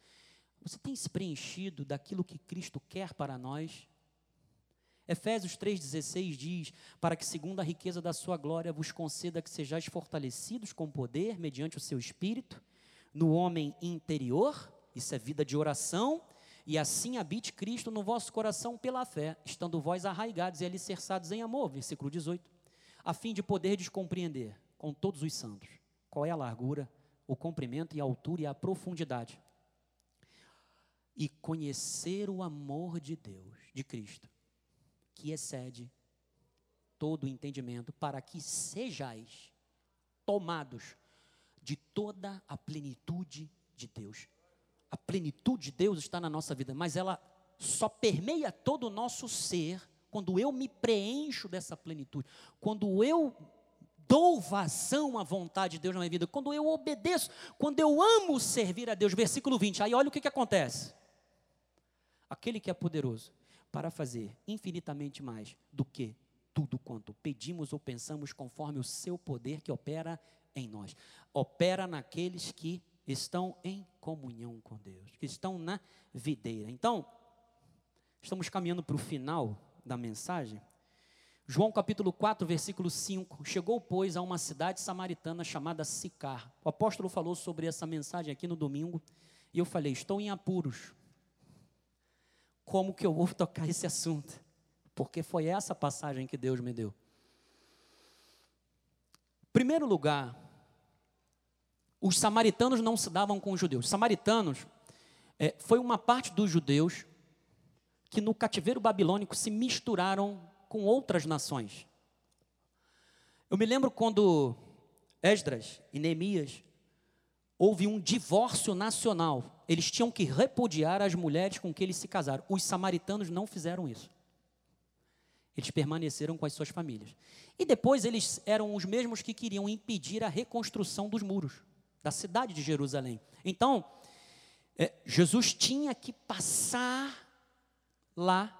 Você tem se preenchido daquilo que Cristo quer para nós? Efésios 3,16 diz: Para que, segundo a riqueza da sua glória, vos conceda que sejais fortalecidos com poder, mediante o seu espírito, no homem interior, isso é vida de oração, e assim habite Cristo no vosso coração pela fé, estando vós arraigados e alicerçados em amor, versículo 18, a fim de poder descompreender com todos os santos qual é a largura, o comprimento e a altura e a profundidade. E conhecer o amor de Deus, de Cristo, que excede todo o entendimento, para que sejais tomados de toda a plenitude de Deus. A plenitude de Deus está na nossa vida, mas ela só permeia todo o nosso ser quando eu me preencho dessa plenitude. Quando eu dou vazão à vontade de Deus na minha vida, quando eu obedeço, quando eu amo servir a Deus, versículo 20, aí olha o que, que acontece. Aquele que é poderoso para fazer infinitamente mais do que tudo quanto pedimos ou pensamos, conforme o seu poder que opera em nós. Opera naqueles que estão em comunhão com Deus, que estão na videira. Então, estamos caminhando para o final da mensagem. João capítulo 4, versículo 5. Chegou, pois, a uma cidade samaritana chamada Sicar. O apóstolo falou sobre essa mensagem aqui no domingo, e eu falei: estou em apuros. Como que eu vou tocar esse assunto? Porque foi essa passagem que Deus me deu. Primeiro lugar, os samaritanos não se davam com os judeus. Os samaritanos é, foi uma parte dos judeus que no cativeiro babilônico se misturaram com outras nações. Eu me lembro quando Esdras e Neemias houve um divórcio nacional. Eles tinham que repudiar as mulheres com que eles se casaram. Os samaritanos não fizeram isso. Eles permaneceram com as suas famílias. E depois eles eram os mesmos que queriam impedir a reconstrução dos muros da cidade de Jerusalém. Então, é, Jesus tinha que passar lá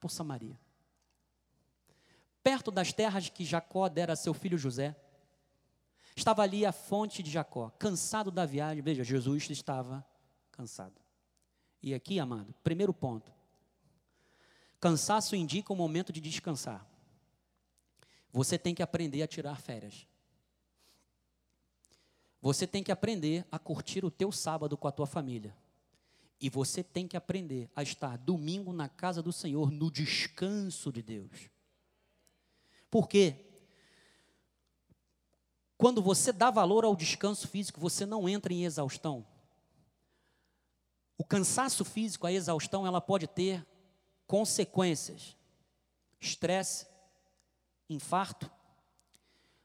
por Samaria. Perto das terras que Jacó dera a seu filho José, estava ali a fonte de Jacó, cansado da viagem. Veja, Jesus estava cansado. E aqui, amado, primeiro ponto. Cansaço indica o momento de descansar. Você tem que aprender a tirar férias. Você tem que aprender a curtir o teu sábado com a tua família. E você tem que aprender a estar domingo na casa do Senhor, no descanso de Deus. Por quê? Quando você dá valor ao descanso físico, você não entra em exaustão. O cansaço físico, a exaustão, ela pode ter consequências. Estresse, infarto.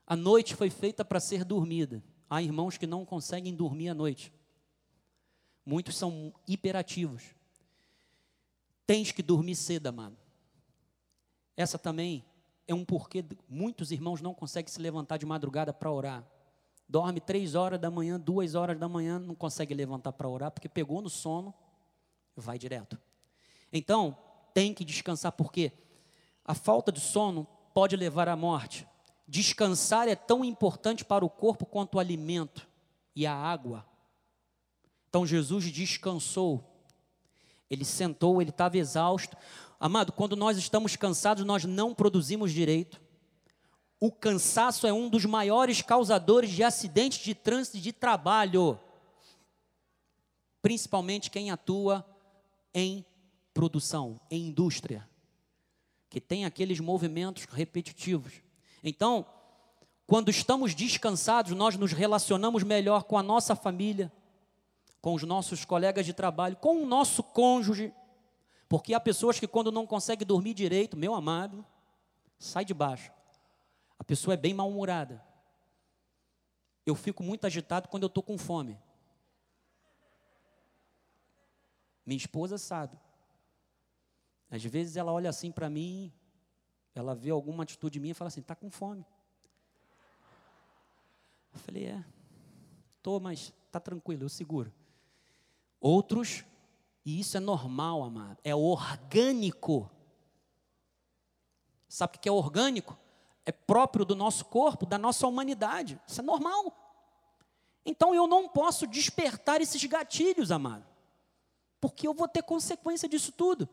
A noite foi feita para ser dormida. Há irmãos que não conseguem dormir à noite. Muitos são hiperativos. Tens que dormir cedo, amado. Essa também é um porquê muitos irmãos não conseguem se levantar de madrugada para orar. Dorme três horas da manhã, duas horas da manhã, não consegue levantar para orar, porque pegou no sono, vai direto. Então, tem que descansar, porque a falta de sono pode levar à morte. Descansar é tão importante para o corpo quanto o alimento e a água. Então Jesus descansou. Ele sentou, ele estava exausto. Amado, quando nós estamos cansados, nós não produzimos direito. O cansaço é um dos maiores causadores de acidentes de trânsito e de trabalho. Principalmente quem atua em produção, em indústria, que tem aqueles movimentos repetitivos. Então, quando estamos descansados, nós nos relacionamos melhor com a nossa família, com os nossos colegas de trabalho, com o nosso cônjuge, porque há pessoas que, quando não conseguem dormir direito, meu amado, sai de baixo. A pessoa é bem mal-humorada. Eu fico muito agitado quando eu estou com fome. Minha esposa sabe. Às vezes ela olha assim para mim, ela vê alguma atitude minha e fala assim: está com fome. Eu falei: é, estou, mas está tranquilo, eu seguro. Outros, e isso é normal, amado, é orgânico. Sabe o que é orgânico? É próprio do nosso corpo, da nossa humanidade. Isso é normal. Então eu não posso despertar esses gatilhos, amado, porque eu vou ter consequência disso tudo.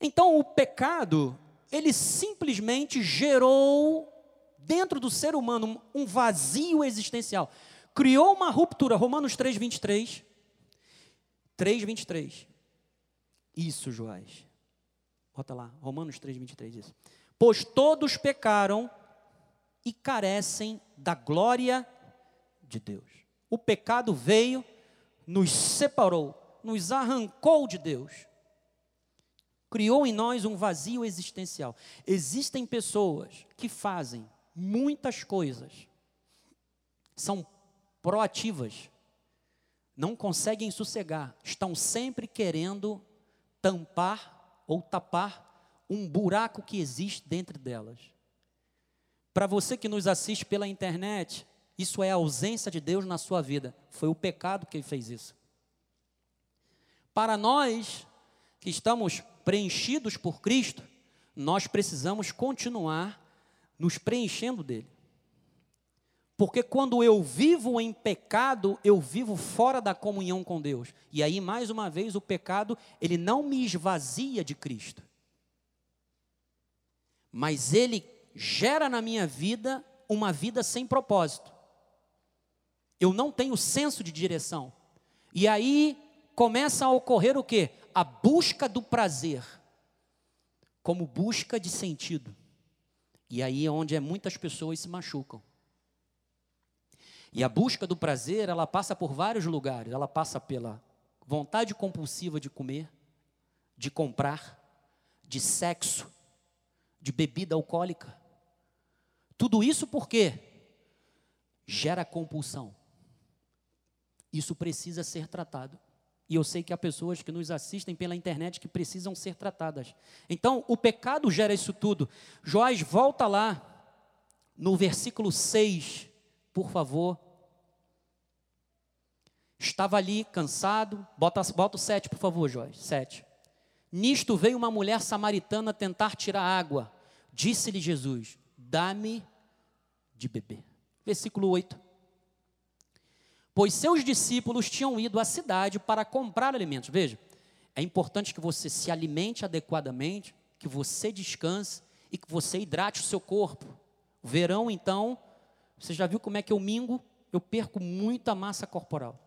Então o pecado, ele simplesmente gerou dentro do ser humano um vazio existencial. Criou uma ruptura. Romanos 3, 23. 3, 23. Isso, Joás. Bota lá, Romanos 3, 23, isso. Pois todos pecaram e carecem da glória de Deus. O pecado veio, nos separou, nos arrancou de Deus criou em nós um vazio existencial. Existem pessoas que fazem muitas coisas, são proativas, não conseguem sossegar, estão sempre querendo tampar ou tapar um buraco que existe dentro delas. Para você que nos assiste pela internet, isso é a ausência de Deus na sua vida. Foi o pecado que fez isso. Para nós que estamos preenchidos por Cristo, nós precisamos continuar nos preenchendo dele. Porque quando eu vivo em pecado, eu vivo fora da comunhão com Deus. E aí, mais uma vez, o pecado, ele não me esvazia de Cristo. Mas ele gera na minha vida uma vida sem propósito. Eu não tenho senso de direção. E aí começa a ocorrer o quê? a busca do prazer como busca de sentido. E aí é onde é muitas pessoas se machucam. E a busca do prazer, ela passa por vários lugares. Ela passa pela vontade compulsiva de comer, de comprar, de sexo, de bebida alcoólica. Tudo isso porque gera compulsão. Isso precisa ser tratado. E eu sei que há pessoas que nos assistem pela internet que precisam ser tratadas. Então, o pecado gera isso tudo. Joás, volta lá no versículo 6, por favor. Estava ali cansado. Bota, bota o 7, por favor, Joás. 7. Nisto veio uma mulher samaritana tentar tirar água. Disse-lhe Jesus: Dá-me de beber. Versículo 8 pois seus discípulos tinham ido à cidade para comprar alimentos. Veja, é importante que você se alimente adequadamente, que você descanse e que você hidrate o seu corpo. Verão, então, você já viu como é que eu mingo? Eu perco muita massa corporal,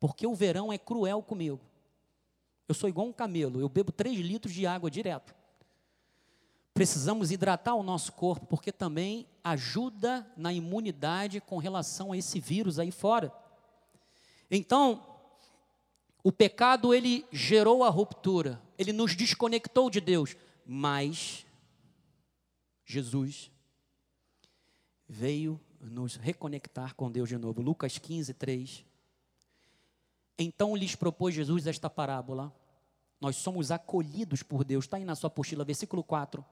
porque o verão é cruel comigo. Eu sou igual um camelo, eu bebo 3 litros de água direto. Precisamos hidratar o nosso corpo, porque também ajuda na imunidade com relação a esse vírus aí fora. Então, o pecado ele gerou a ruptura, ele nos desconectou de Deus, mas Jesus veio nos reconectar com Deus de novo. Lucas 15, 3. Então lhes propôs Jesus esta parábola. Nós somos acolhidos por Deus. Está aí na sua apostila, versículo 4.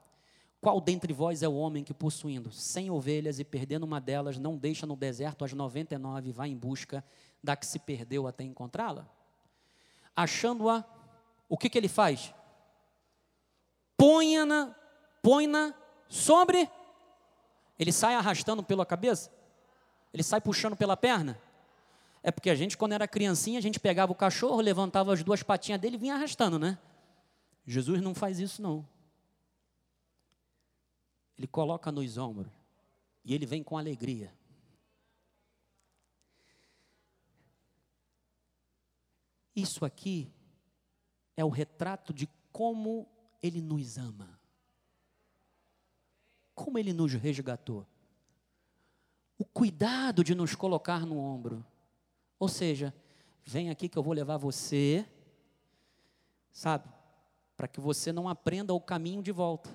Qual dentre vós é o homem que, possuindo cem ovelhas e perdendo uma delas, não deixa no deserto as noventa e nove e vai em busca da que se perdeu até encontrá-la? Achando-a, o que, que ele faz? Põe-na põe sobre. Ele sai arrastando pela cabeça? Ele sai puxando pela perna? É porque a gente, quando era criancinha, a gente pegava o cachorro, levantava as duas patinhas dele e vinha arrastando, né? Jesus não faz isso, não. Ele coloca nos ombros e ele vem com alegria. Isso aqui é o retrato de como ele nos ama. Como ele nos resgatou. O cuidado de nos colocar no ombro. Ou seja, vem aqui que eu vou levar você, sabe? Para que você não aprenda o caminho de volta.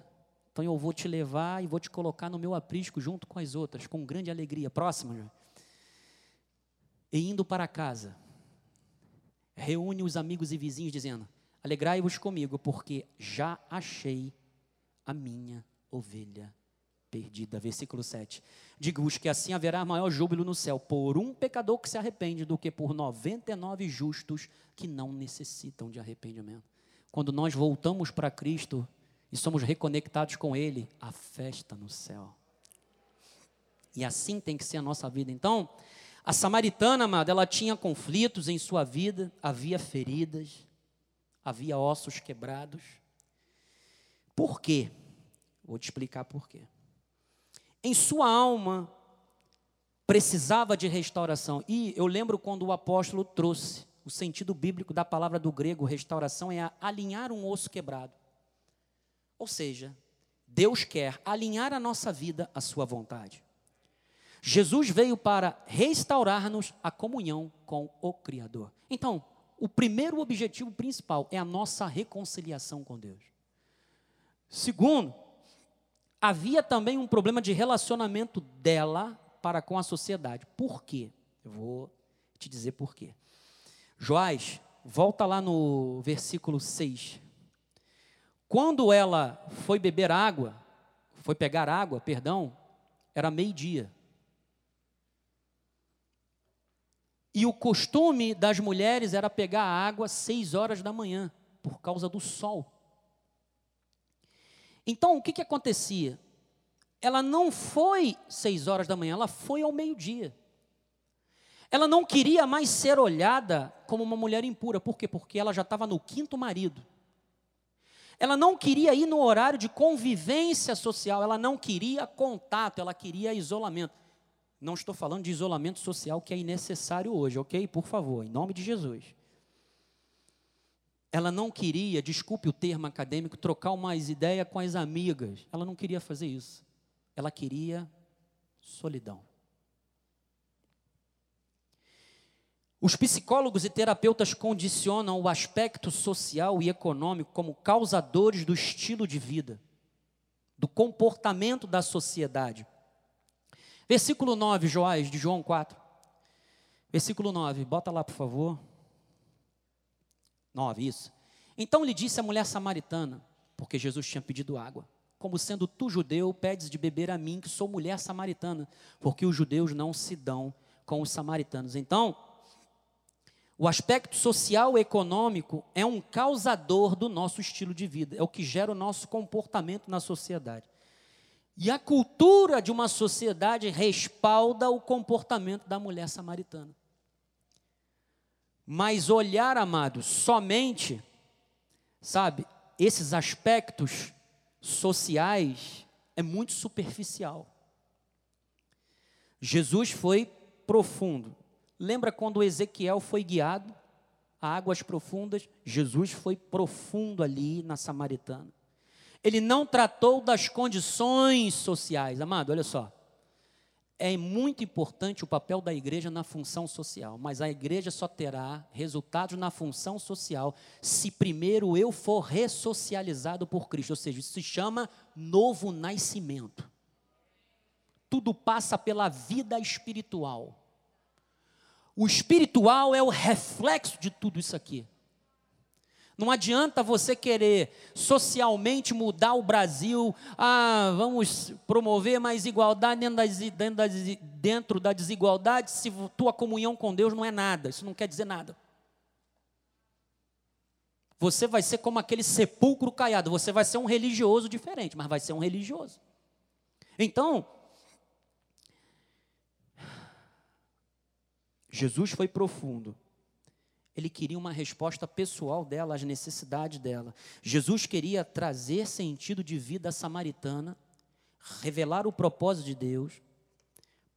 Então eu vou te levar e vou te colocar no meu aprisco junto com as outras, com grande alegria. Próxima. E indo para casa, reúne os amigos e vizinhos, dizendo: Alegrai-vos comigo, porque já achei a minha ovelha perdida. Versículo 7. Digo-vos que assim haverá maior júbilo no céu por um pecador que se arrepende do que por 99 justos que não necessitam de arrependimento. Quando nós voltamos para Cristo, e somos reconectados com Ele, a festa no céu. E assim tem que ser a nossa vida. Então, a samaritana, amada, ela tinha conflitos em sua vida, havia feridas, havia ossos quebrados. Por quê? Vou te explicar por quê. Em sua alma precisava de restauração. E eu lembro quando o apóstolo trouxe o sentido bíblico da palavra do grego, restauração é alinhar um osso quebrado. Ou seja, Deus quer alinhar a nossa vida à sua vontade. Jesus veio para restaurar-nos a comunhão com o Criador. Então, o primeiro objetivo principal é a nossa reconciliação com Deus. Segundo, havia também um problema de relacionamento dela para com a sociedade. Por quê? Eu vou te dizer por quê. Joás, volta lá no versículo 6. Quando ela foi beber água, foi pegar água, perdão, era meio-dia. E o costume das mulheres era pegar água seis horas da manhã, por causa do sol. Então, o que, que acontecia? Ela não foi seis horas da manhã, ela foi ao meio-dia. Ela não queria mais ser olhada como uma mulher impura. Por quê? Porque ela já estava no quinto marido. Ela não queria ir no horário de convivência social, ela não queria contato, ela queria isolamento. Não estou falando de isolamento social que é necessário hoje, ok? Por favor, em nome de Jesus. Ela não queria, desculpe o termo acadêmico, trocar umas ideias com as amigas. Ela não queria fazer isso. Ela queria solidão. Os psicólogos e terapeutas condicionam o aspecto social e econômico como causadores do estilo de vida, do comportamento da sociedade. Versículo 9, Joás, de João 4. Versículo 9, bota lá, por favor. 9, isso. Então lhe disse a mulher samaritana, porque Jesus tinha pedido água. Como sendo tu judeu, pedes de beber a mim, que sou mulher samaritana, porque os judeus não se dão com os samaritanos. Então, o aspecto social e econômico é um causador do nosso estilo de vida, é o que gera o nosso comportamento na sociedade. E a cultura de uma sociedade respalda o comportamento da mulher samaritana. Mas olhar, amados, somente, sabe, esses aspectos sociais é muito superficial. Jesus foi profundo. Lembra quando Ezequiel foi guiado a águas profundas? Jesus foi profundo ali na Samaritana. Ele não tratou das condições sociais. Amado, olha só. É muito importante o papel da igreja na função social, mas a igreja só terá resultados na função social se primeiro eu for ressocializado por Cristo, ou seja, isso se chama novo nascimento. Tudo passa pela vida espiritual. O espiritual é o reflexo de tudo isso aqui. Não adianta você querer socialmente mudar o Brasil, ah, vamos promover mais igualdade dentro da, dentro da, dentro da desigualdade, se tua comunhão com Deus não é nada, isso não quer dizer nada. Você vai ser como aquele sepulcro caiado, você vai ser um religioso diferente, mas vai ser um religioso. Então, Jesus foi profundo. Ele queria uma resposta pessoal dela às necessidades dela. Jesus queria trazer sentido de vida à samaritana, revelar o propósito de Deus,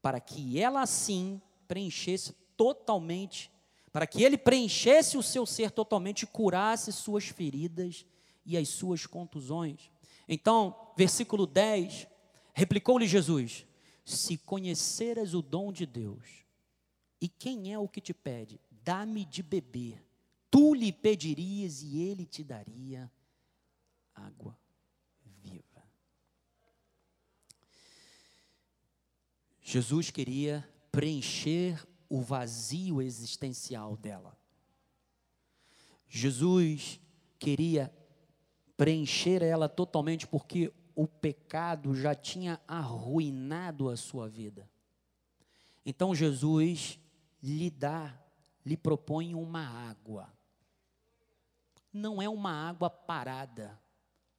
para que ela assim preenchesse totalmente, para que ele preenchesse o seu ser totalmente e curasse suas feridas e as suas contusões. Então, versículo 10, replicou-lhe Jesus: Se conheceras o dom de Deus, e quem é o que te pede? Dá-me de beber. Tu lhe pedirias e ele te daria água viva. Jesus queria preencher o vazio existencial dela. Jesus queria preencher ela totalmente porque o pecado já tinha arruinado a sua vida. Então Jesus lhe dá, lhe propõe uma água. Não é uma água parada.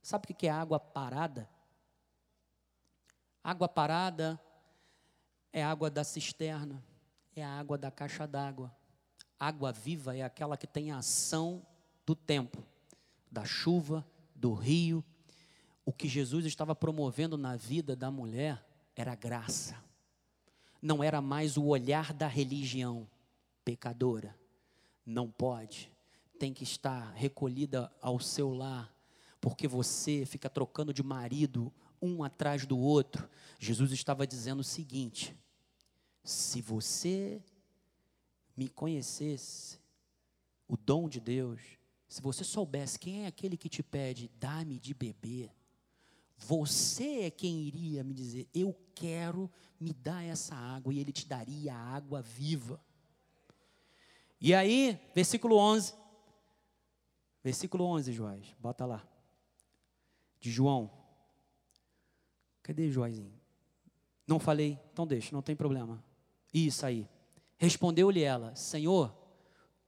Sabe o que é água parada? Água parada é água da cisterna, é a água da caixa d'água. Água viva é aquela que tem a ação do tempo, da chuva, do rio. O que Jesus estava promovendo na vida da mulher era graça não era mais o olhar da religião pecadora. Não pode, tem que estar recolhida ao seu lar, porque você fica trocando de marido um atrás do outro. Jesus estava dizendo o seguinte: se você me conhecesse, o dom de Deus, se você soubesse quem é aquele que te pede, dá-me de beber, você é quem iria me dizer: Eu quero me dar essa água, e ele te daria a água viva. E aí, versículo 11. Versículo 11, Joás, bota lá. De João. Cadê Joãozinho? Não falei? Então deixa, não tem problema. Isso aí. Respondeu-lhe ela: Senhor,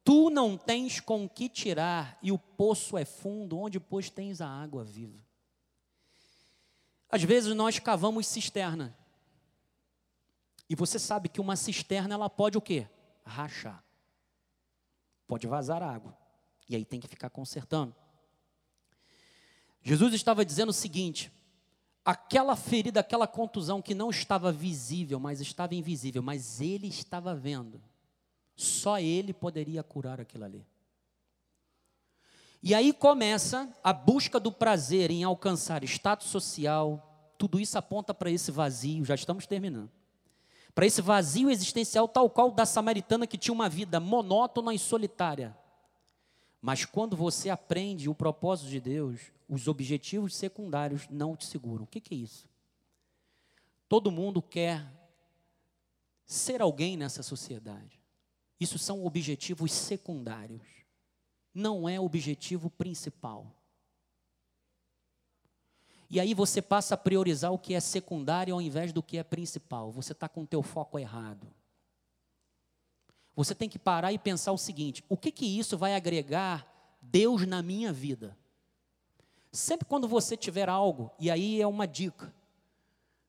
tu não tens com que tirar, e o poço é fundo, onde, pois, tens a água viva? Às vezes nós cavamos cisterna. E você sabe que uma cisterna ela pode o quê? Rachar. Pode vazar água. E aí tem que ficar consertando. Jesus estava dizendo o seguinte: aquela ferida, aquela contusão que não estava visível, mas estava invisível, mas ele estava vendo. Só ele poderia curar aquilo ali. E aí começa a busca do prazer em alcançar status social, tudo isso aponta para esse vazio, já estamos terminando. Para esse vazio existencial, tal qual da samaritana que tinha uma vida monótona e solitária. Mas quando você aprende o propósito de Deus, os objetivos secundários não te seguram. O que, que é isso? Todo mundo quer ser alguém nessa sociedade. Isso são objetivos secundários. não é objetivo principal. E aí você passa a priorizar o que é secundário ao invés do que é principal. Você está com o teu foco errado. Você tem que parar e pensar o seguinte: o que que isso vai agregar Deus na minha vida? Sempre quando você tiver algo, e aí é uma dica,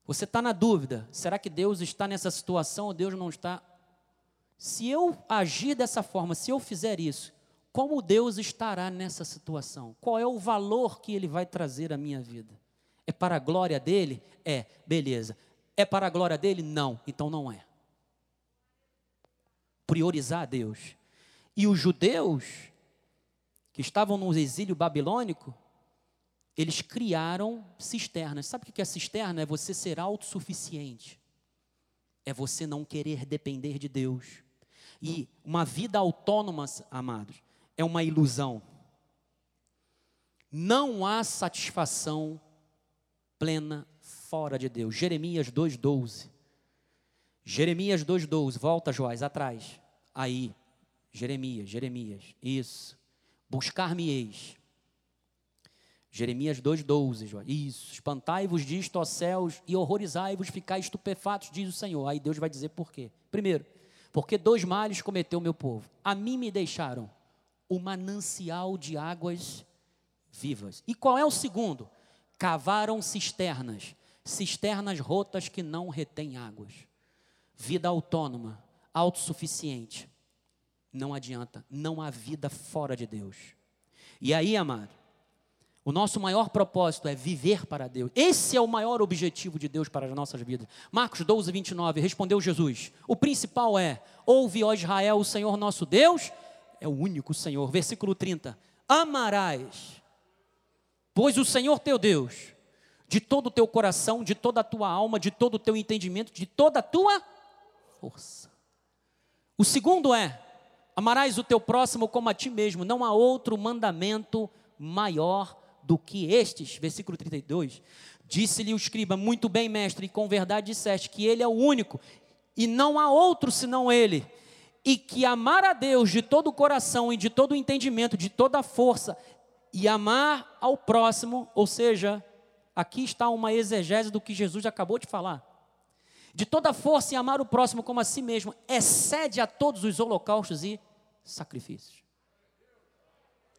você está na dúvida: será que Deus está nessa situação ou Deus não está? Se eu agir dessa forma, se eu fizer isso, como Deus estará nessa situação? Qual é o valor que Ele vai trazer à minha vida? É para a glória dele? É, beleza. É para a glória dele? Não, então não é. Priorizar a Deus. E os judeus que estavam no exílio babilônico, eles criaram cisternas. Sabe o que é cisterna? É você ser autossuficiente. É você não querer depender de Deus. E uma vida autônoma, amados, é uma ilusão. Não há satisfação plena fora de Deus. Jeremias 2,12. Jeremias 2,12. Volta, Joás, atrás. Aí. Jeremias, Jeremias. Isso. Buscar-me-eis. Jeremias 2,12, Joás. Isso. Espantai-vos disto, ó céus, e horrorizai-vos, ficai estupefatos, diz o Senhor. Aí Deus vai dizer por quê. Primeiro, porque dois males cometeu o meu povo. A mim me deixaram o manancial de águas vivas. E qual é o segundo? Cavaram cisternas, cisternas rotas que não retêm águas. Vida autônoma, autossuficiente. Não adianta, não há vida fora de Deus. E aí, amado, o nosso maior propósito é viver para Deus. Esse é o maior objetivo de Deus para as nossas vidas. Marcos 12, 29, respondeu Jesus: O principal é: Ouve, ó Israel, o Senhor nosso Deus é o único Senhor. Versículo 30: Amarás Pois o Senhor teu Deus, de todo o teu coração, de toda a tua alma, de todo o teu entendimento, de toda a tua força. O segundo é: amarás o teu próximo como a ti mesmo. Não há outro mandamento maior do que estes. Versículo 32. Disse-lhe o escriba: Muito bem, mestre, e com verdade disseste que ele é o único, e não há outro senão ele. E que amar a Deus de todo o coração e de todo o entendimento, de toda a força, e amar ao próximo, ou seja, aqui está uma exegese do que Jesus acabou de falar. De toda força e amar o próximo como a si mesmo, excede a todos os holocaustos e sacrifícios.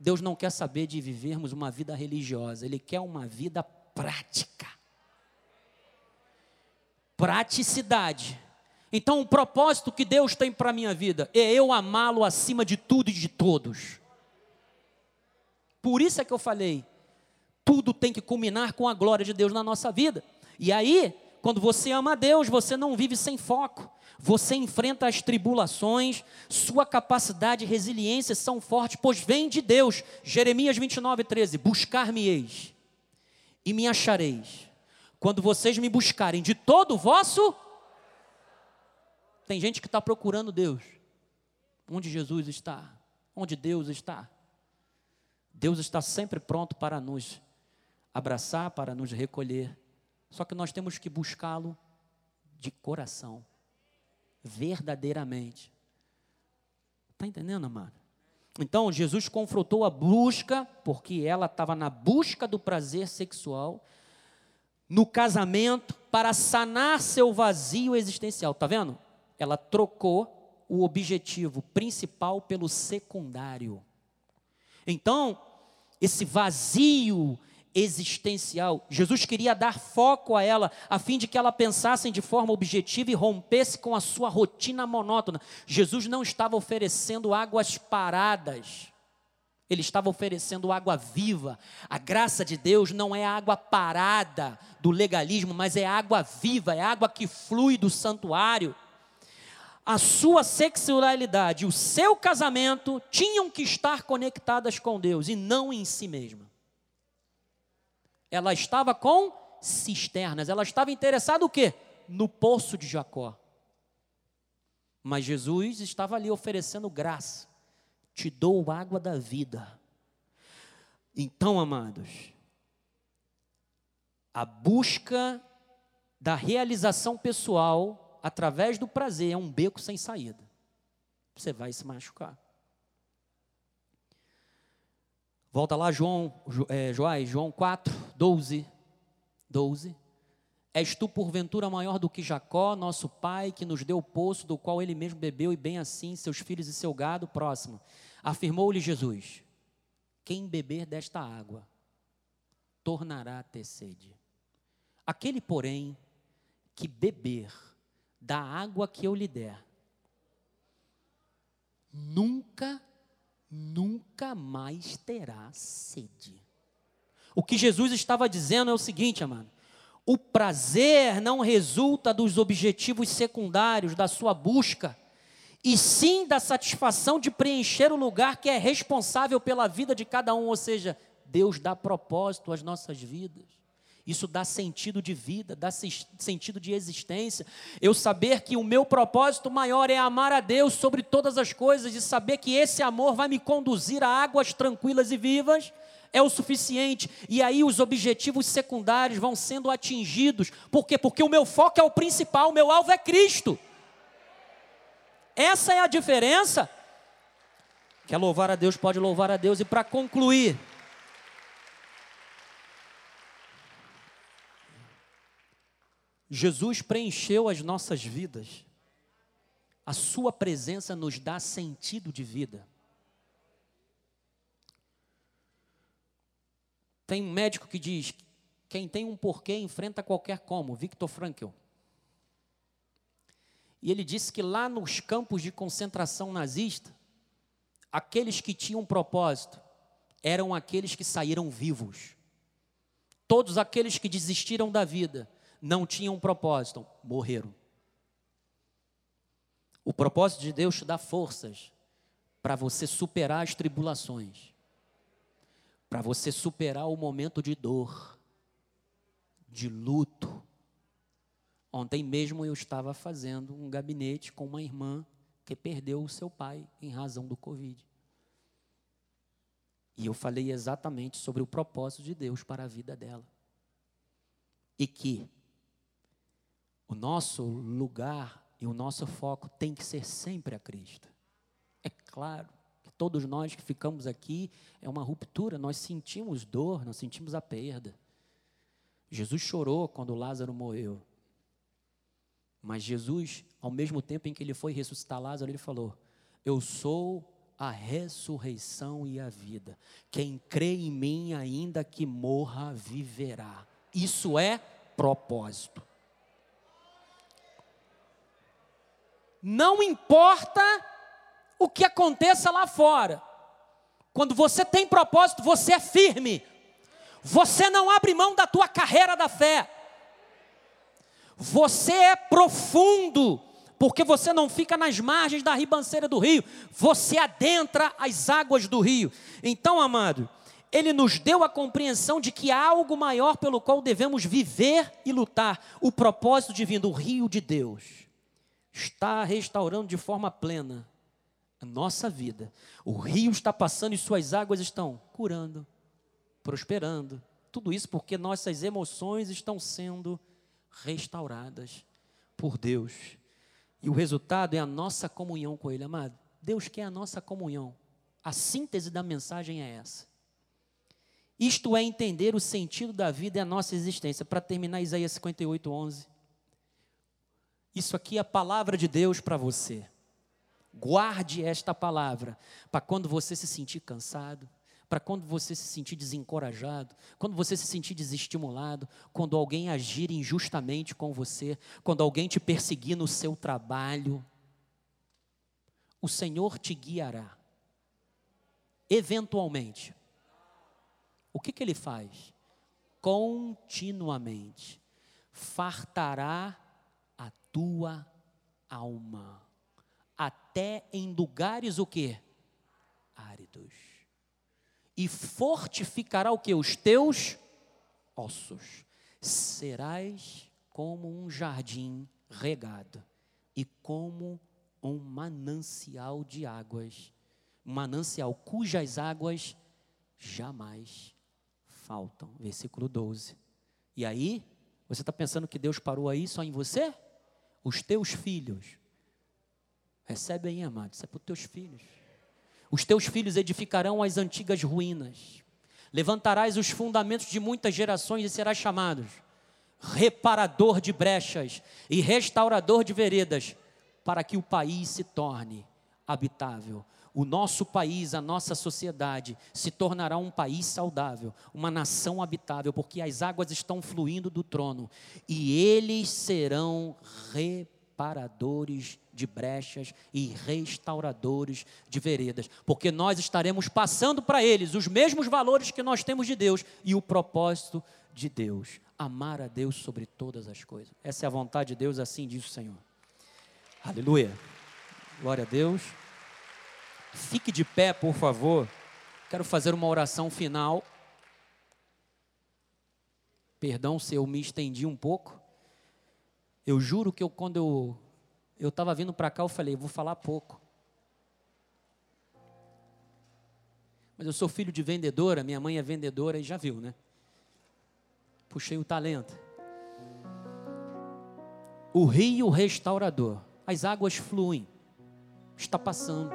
Deus não quer saber de vivermos uma vida religiosa, Ele quer uma vida prática. Praticidade. Então, o propósito que Deus tem para a minha vida é eu amá-lo acima de tudo e de todos. Por isso é que eu falei, tudo tem que culminar com a glória de Deus na nossa vida. E aí, quando você ama a Deus, você não vive sem foco. Você enfrenta as tribulações, sua capacidade e resiliência são fortes, pois vem de Deus. Jeremias 29, 13: Buscar-me-eis e me achareis, quando vocês me buscarem de todo o vosso. Tem gente que está procurando Deus. Onde Jesus está? Onde Deus está? Deus está sempre pronto para nos abraçar, para nos recolher. Só que nós temos que buscá-lo de coração, verdadeiramente. Está entendendo, amado? Então, Jesus confrontou a busca, porque ela estava na busca do prazer sexual, no casamento, para sanar seu vazio existencial. Está vendo? Ela trocou o objetivo principal pelo secundário. Então, esse vazio existencial. Jesus queria dar foco a ela, a fim de que ela pensasse de forma objetiva e rompesse com a sua rotina monótona. Jesus não estava oferecendo águas paradas. Ele estava oferecendo água viva. A graça de Deus não é água parada do legalismo, mas é água viva, é água que flui do santuário a sua sexualidade, o seu casamento tinham que estar conectadas com Deus e não em si mesma. Ela estava com cisternas, ela estava interessada o quê? No poço de Jacó. Mas Jesus estava ali oferecendo graça. Te dou água da vida. Então, amados, a busca da realização pessoal através do prazer, é um beco sem saída. Você vai se machucar. Volta lá, João, é, Joás, João 4, 12. 12. És tu, porventura, maior do que Jacó, nosso pai, que nos deu o poço do qual ele mesmo bebeu, e bem assim seus filhos e seu gado? Próximo. Afirmou-lhe Jesus: Quem beber desta água tornará a ter sede. Aquele, porém, que beber da água que eu lhe der, nunca, nunca mais terá sede. O que Jesus estava dizendo é o seguinte, amado: o prazer não resulta dos objetivos secundários da sua busca, e sim da satisfação de preencher o lugar que é responsável pela vida de cada um, ou seja, Deus dá propósito às nossas vidas. Isso dá sentido de vida, dá sentido de existência. Eu saber que o meu propósito maior é amar a Deus sobre todas as coisas e saber que esse amor vai me conduzir a águas tranquilas e vivas é o suficiente. E aí os objetivos secundários vão sendo atingidos. Por quê? Porque o meu foco é o principal, o meu alvo é Cristo. Essa é a diferença. Quer louvar a Deus, pode louvar a Deus. E para concluir, Jesus preencheu as nossas vidas. A Sua presença nos dá sentido de vida. Tem um médico que diz: quem tem um porquê enfrenta qualquer como, Viktor Frankl. E ele disse que lá nos campos de concentração nazista, aqueles que tinham propósito eram aqueles que saíram vivos. Todos aqueles que desistiram da vida, não tinham propósito, morreram. O propósito de Deus te dá forças para você superar as tribulações para você superar o momento de dor, de luto. Ontem mesmo eu estava fazendo um gabinete com uma irmã que perdeu o seu pai em razão do Covid. E eu falei exatamente sobre o propósito de Deus para a vida dela. E que o nosso lugar e o nosso foco tem que ser sempre a Cristo. É claro todos nós que ficamos aqui, é uma ruptura, nós sentimos dor, nós sentimos a perda. Jesus chorou quando Lázaro morreu. Mas Jesus, ao mesmo tempo em que ele foi ressuscitar Lázaro, ele falou: Eu sou a ressurreição e a vida. Quem crê em mim, ainda que morra, viverá. Isso é propósito. Não importa o que aconteça lá fora. Quando você tem propósito, você é firme. Você não abre mão da tua carreira da fé. Você é profundo, porque você não fica nas margens da ribanceira do rio, você adentra as águas do rio. Então, amado, ele nos deu a compreensão de que há algo maior pelo qual devemos viver e lutar. O propósito divino, o rio de Deus, está restaurando de forma plena a nossa vida. O rio está passando e suas águas estão curando, prosperando. Tudo isso porque nossas emoções estão sendo restauradas por Deus. E o resultado é a nossa comunhão com Ele, amado. Deus quer a nossa comunhão. A síntese da mensagem é essa. Isto é entender o sentido da vida e a nossa existência. Para terminar, Isaías 58, 11. Isso aqui é a palavra de Deus para você. Guarde esta palavra para quando você se sentir cansado, para quando você se sentir desencorajado, quando você se sentir desestimulado, quando alguém agir injustamente com você, quando alguém te perseguir no seu trabalho. O Senhor te guiará. Eventualmente. O que, que ele faz? Continuamente. Fartará tua alma até em lugares o que? Áridos. E fortificará o que? Os teus ossos. Serás como um jardim regado e como um manancial de águas, manancial cujas águas jamais faltam. Versículo 12. E aí, você está pensando que Deus parou aí só em você? Os teus filhos Recebe aí, amado, isso é para os teus filhos. Os teus filhos edificarão as antigas ruínas. Levantarás os fundamentos de muitas gerações e serás chamado reparador de brechas e restaurador de veredas, para que o país se torne habitável. O nosso país, a nossa sociedade se tornará um país saudável, uma nação habitável, porque as águas estão fluindo do trono e eles serão reparadores de brechas e restauradores de veredas, porque nós estaremos passando para eles os mesmos valores que nós temos de Deus e o propósito de Deus, amar a Deus sobre todas as coisas. Essa é a vontade de Deus, assim diz o Senhor. Aleluia. Glória a Deus. Fique de pé, por favor. Quero fazer uma oração final. Perdão se eu me estendi um pouco. Eu juro que eu, quando eu eu estava vindo para cá, eu falei, vou falar pouco. Mas eu sou filho de vendedora, minha mãe é vendedora e já viu, né? Puxei o talento. O rio restaurador, as águas fluem, está passando,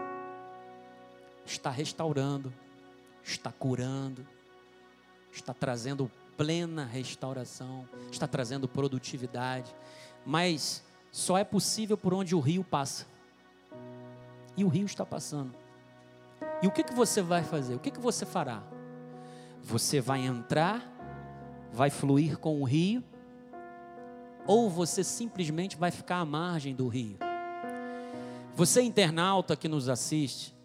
está restaurando, está curando, está trazendo plena restauração, está trazendo produtividade, mas só é possível por onde o rio passa. E o rio está passando. E o que, que você vai fazer? O que, que você fará? Você vai entrar, vai fluir com o rio, ou você simplesmente vai ficar à margem do rio? Você, internauta que nos assiste,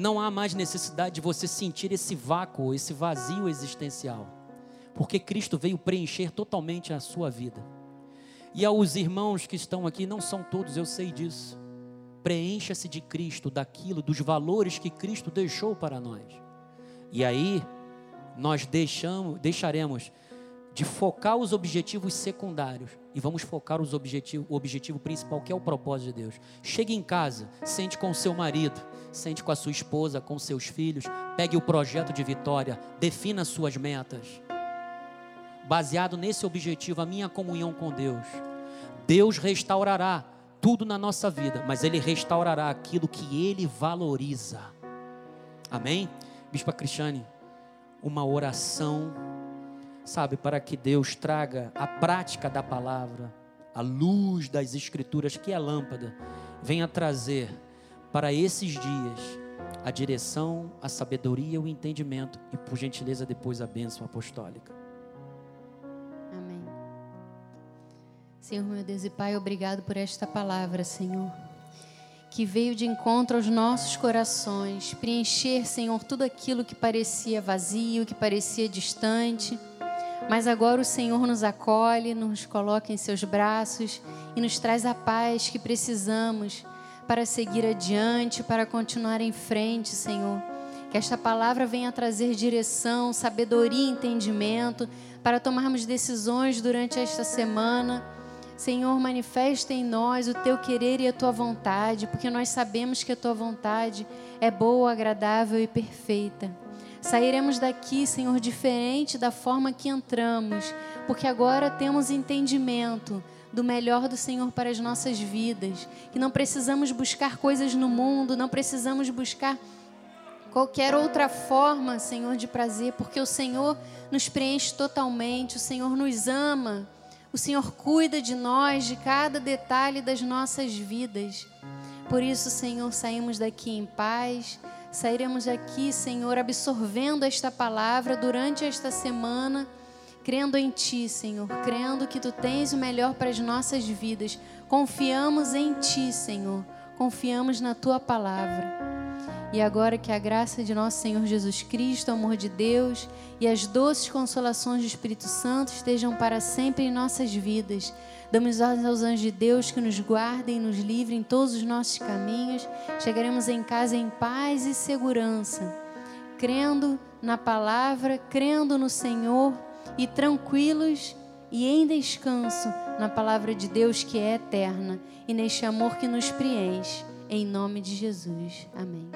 não há mais necessidade de você sentir esse vácuo, esse vazio existencial, porque Cristo veio preencher totalmente a sua vida. E aos irmãos que estão aqui, não são todos, eu sei disso. Preencha-se de Cristo, daquilo, dos valores que Cristo deixou para nós. E aí, nós deixamos, deixaremos de focar os objetivos secundários e vamos focar os o objetivo principal, que é o propósito de Deus. Chegue em casa, sente com o seu marido, sente com a sua esposa, com seus filhos, pegue o projeto de vitória, defina suas metas baseado nesse objetivo, a minha comunhão com Deus. Deus restaurará tudo na nossa vida, mas Ele restaurará aquilo que Ele valoriza. Amém? Bispa Cristiane, uma oração, sabe, para que Deus traga a prática da palavra, a luz das Escrituras, que é a lâmpada, venha trazer para esses dias a direção, a sabedoria, o entendimento e, por gentileza, depois a bênção apostólica. Senhor meu Deus e Pai, obrigado por esta palavra, Senhor, que veio de encontro aos nossos corações, preencher, Senhor, tudo aquilo que parecia vazio, que parecia distante. Mas agora o Senhor nos acolhe, nos coloca em seus braços e nos traz a paz que precisamos para seguir adiante, para continuar em frente, Senhor. Que esta palavra venha trazer direção, sabedoria e entendimento para tomarmos decisões durante esta semana Senhor, manifesta em nós o teu querer e a tua vontade, porque nós sabemos que a tua vontade é boa, agradável e perfeita. Sairemos daqui, Senhor, diferente da forma que entramos, porque agora temos entendimento do melhor do Senhor para as nossas vidas, que não precisamos buscar coisas no mundo, não precisamos buscar qualquer outra forma, Senhor, de prazer, porque o Senhor nos preenche totalmente, o Senhor nos ama. O Senhor cuida de nós, de cada detalhe das nossas vidas. Por isso, Senhor, saímos daqui em paz. Sairemos daqui, Senhor, absorvendo esta palavra durante esta semana, crendo em Ti, Senhor, crendo que Tu tens o melhor para as nossas vidas. Confiamos em Ti, Senhor, confiamos na Tua palavra. E agora que a graça de nosso Senhor Jesus Cristo, o amor de Deus e as doces consolações do Espírito Santo estejam para sempre em nossas vidas. Damos ordens aos anjos de Deus que nos guardem e nos livrem em todos os nossos caminhos. Chegaremos em casa em paz e segurança, crendo na palavra, crendo no Senhor e tranquilos e em descanso na palavra de Deus que é eterna e neste amor que nos preenche. Em nome de Jesus. Amém.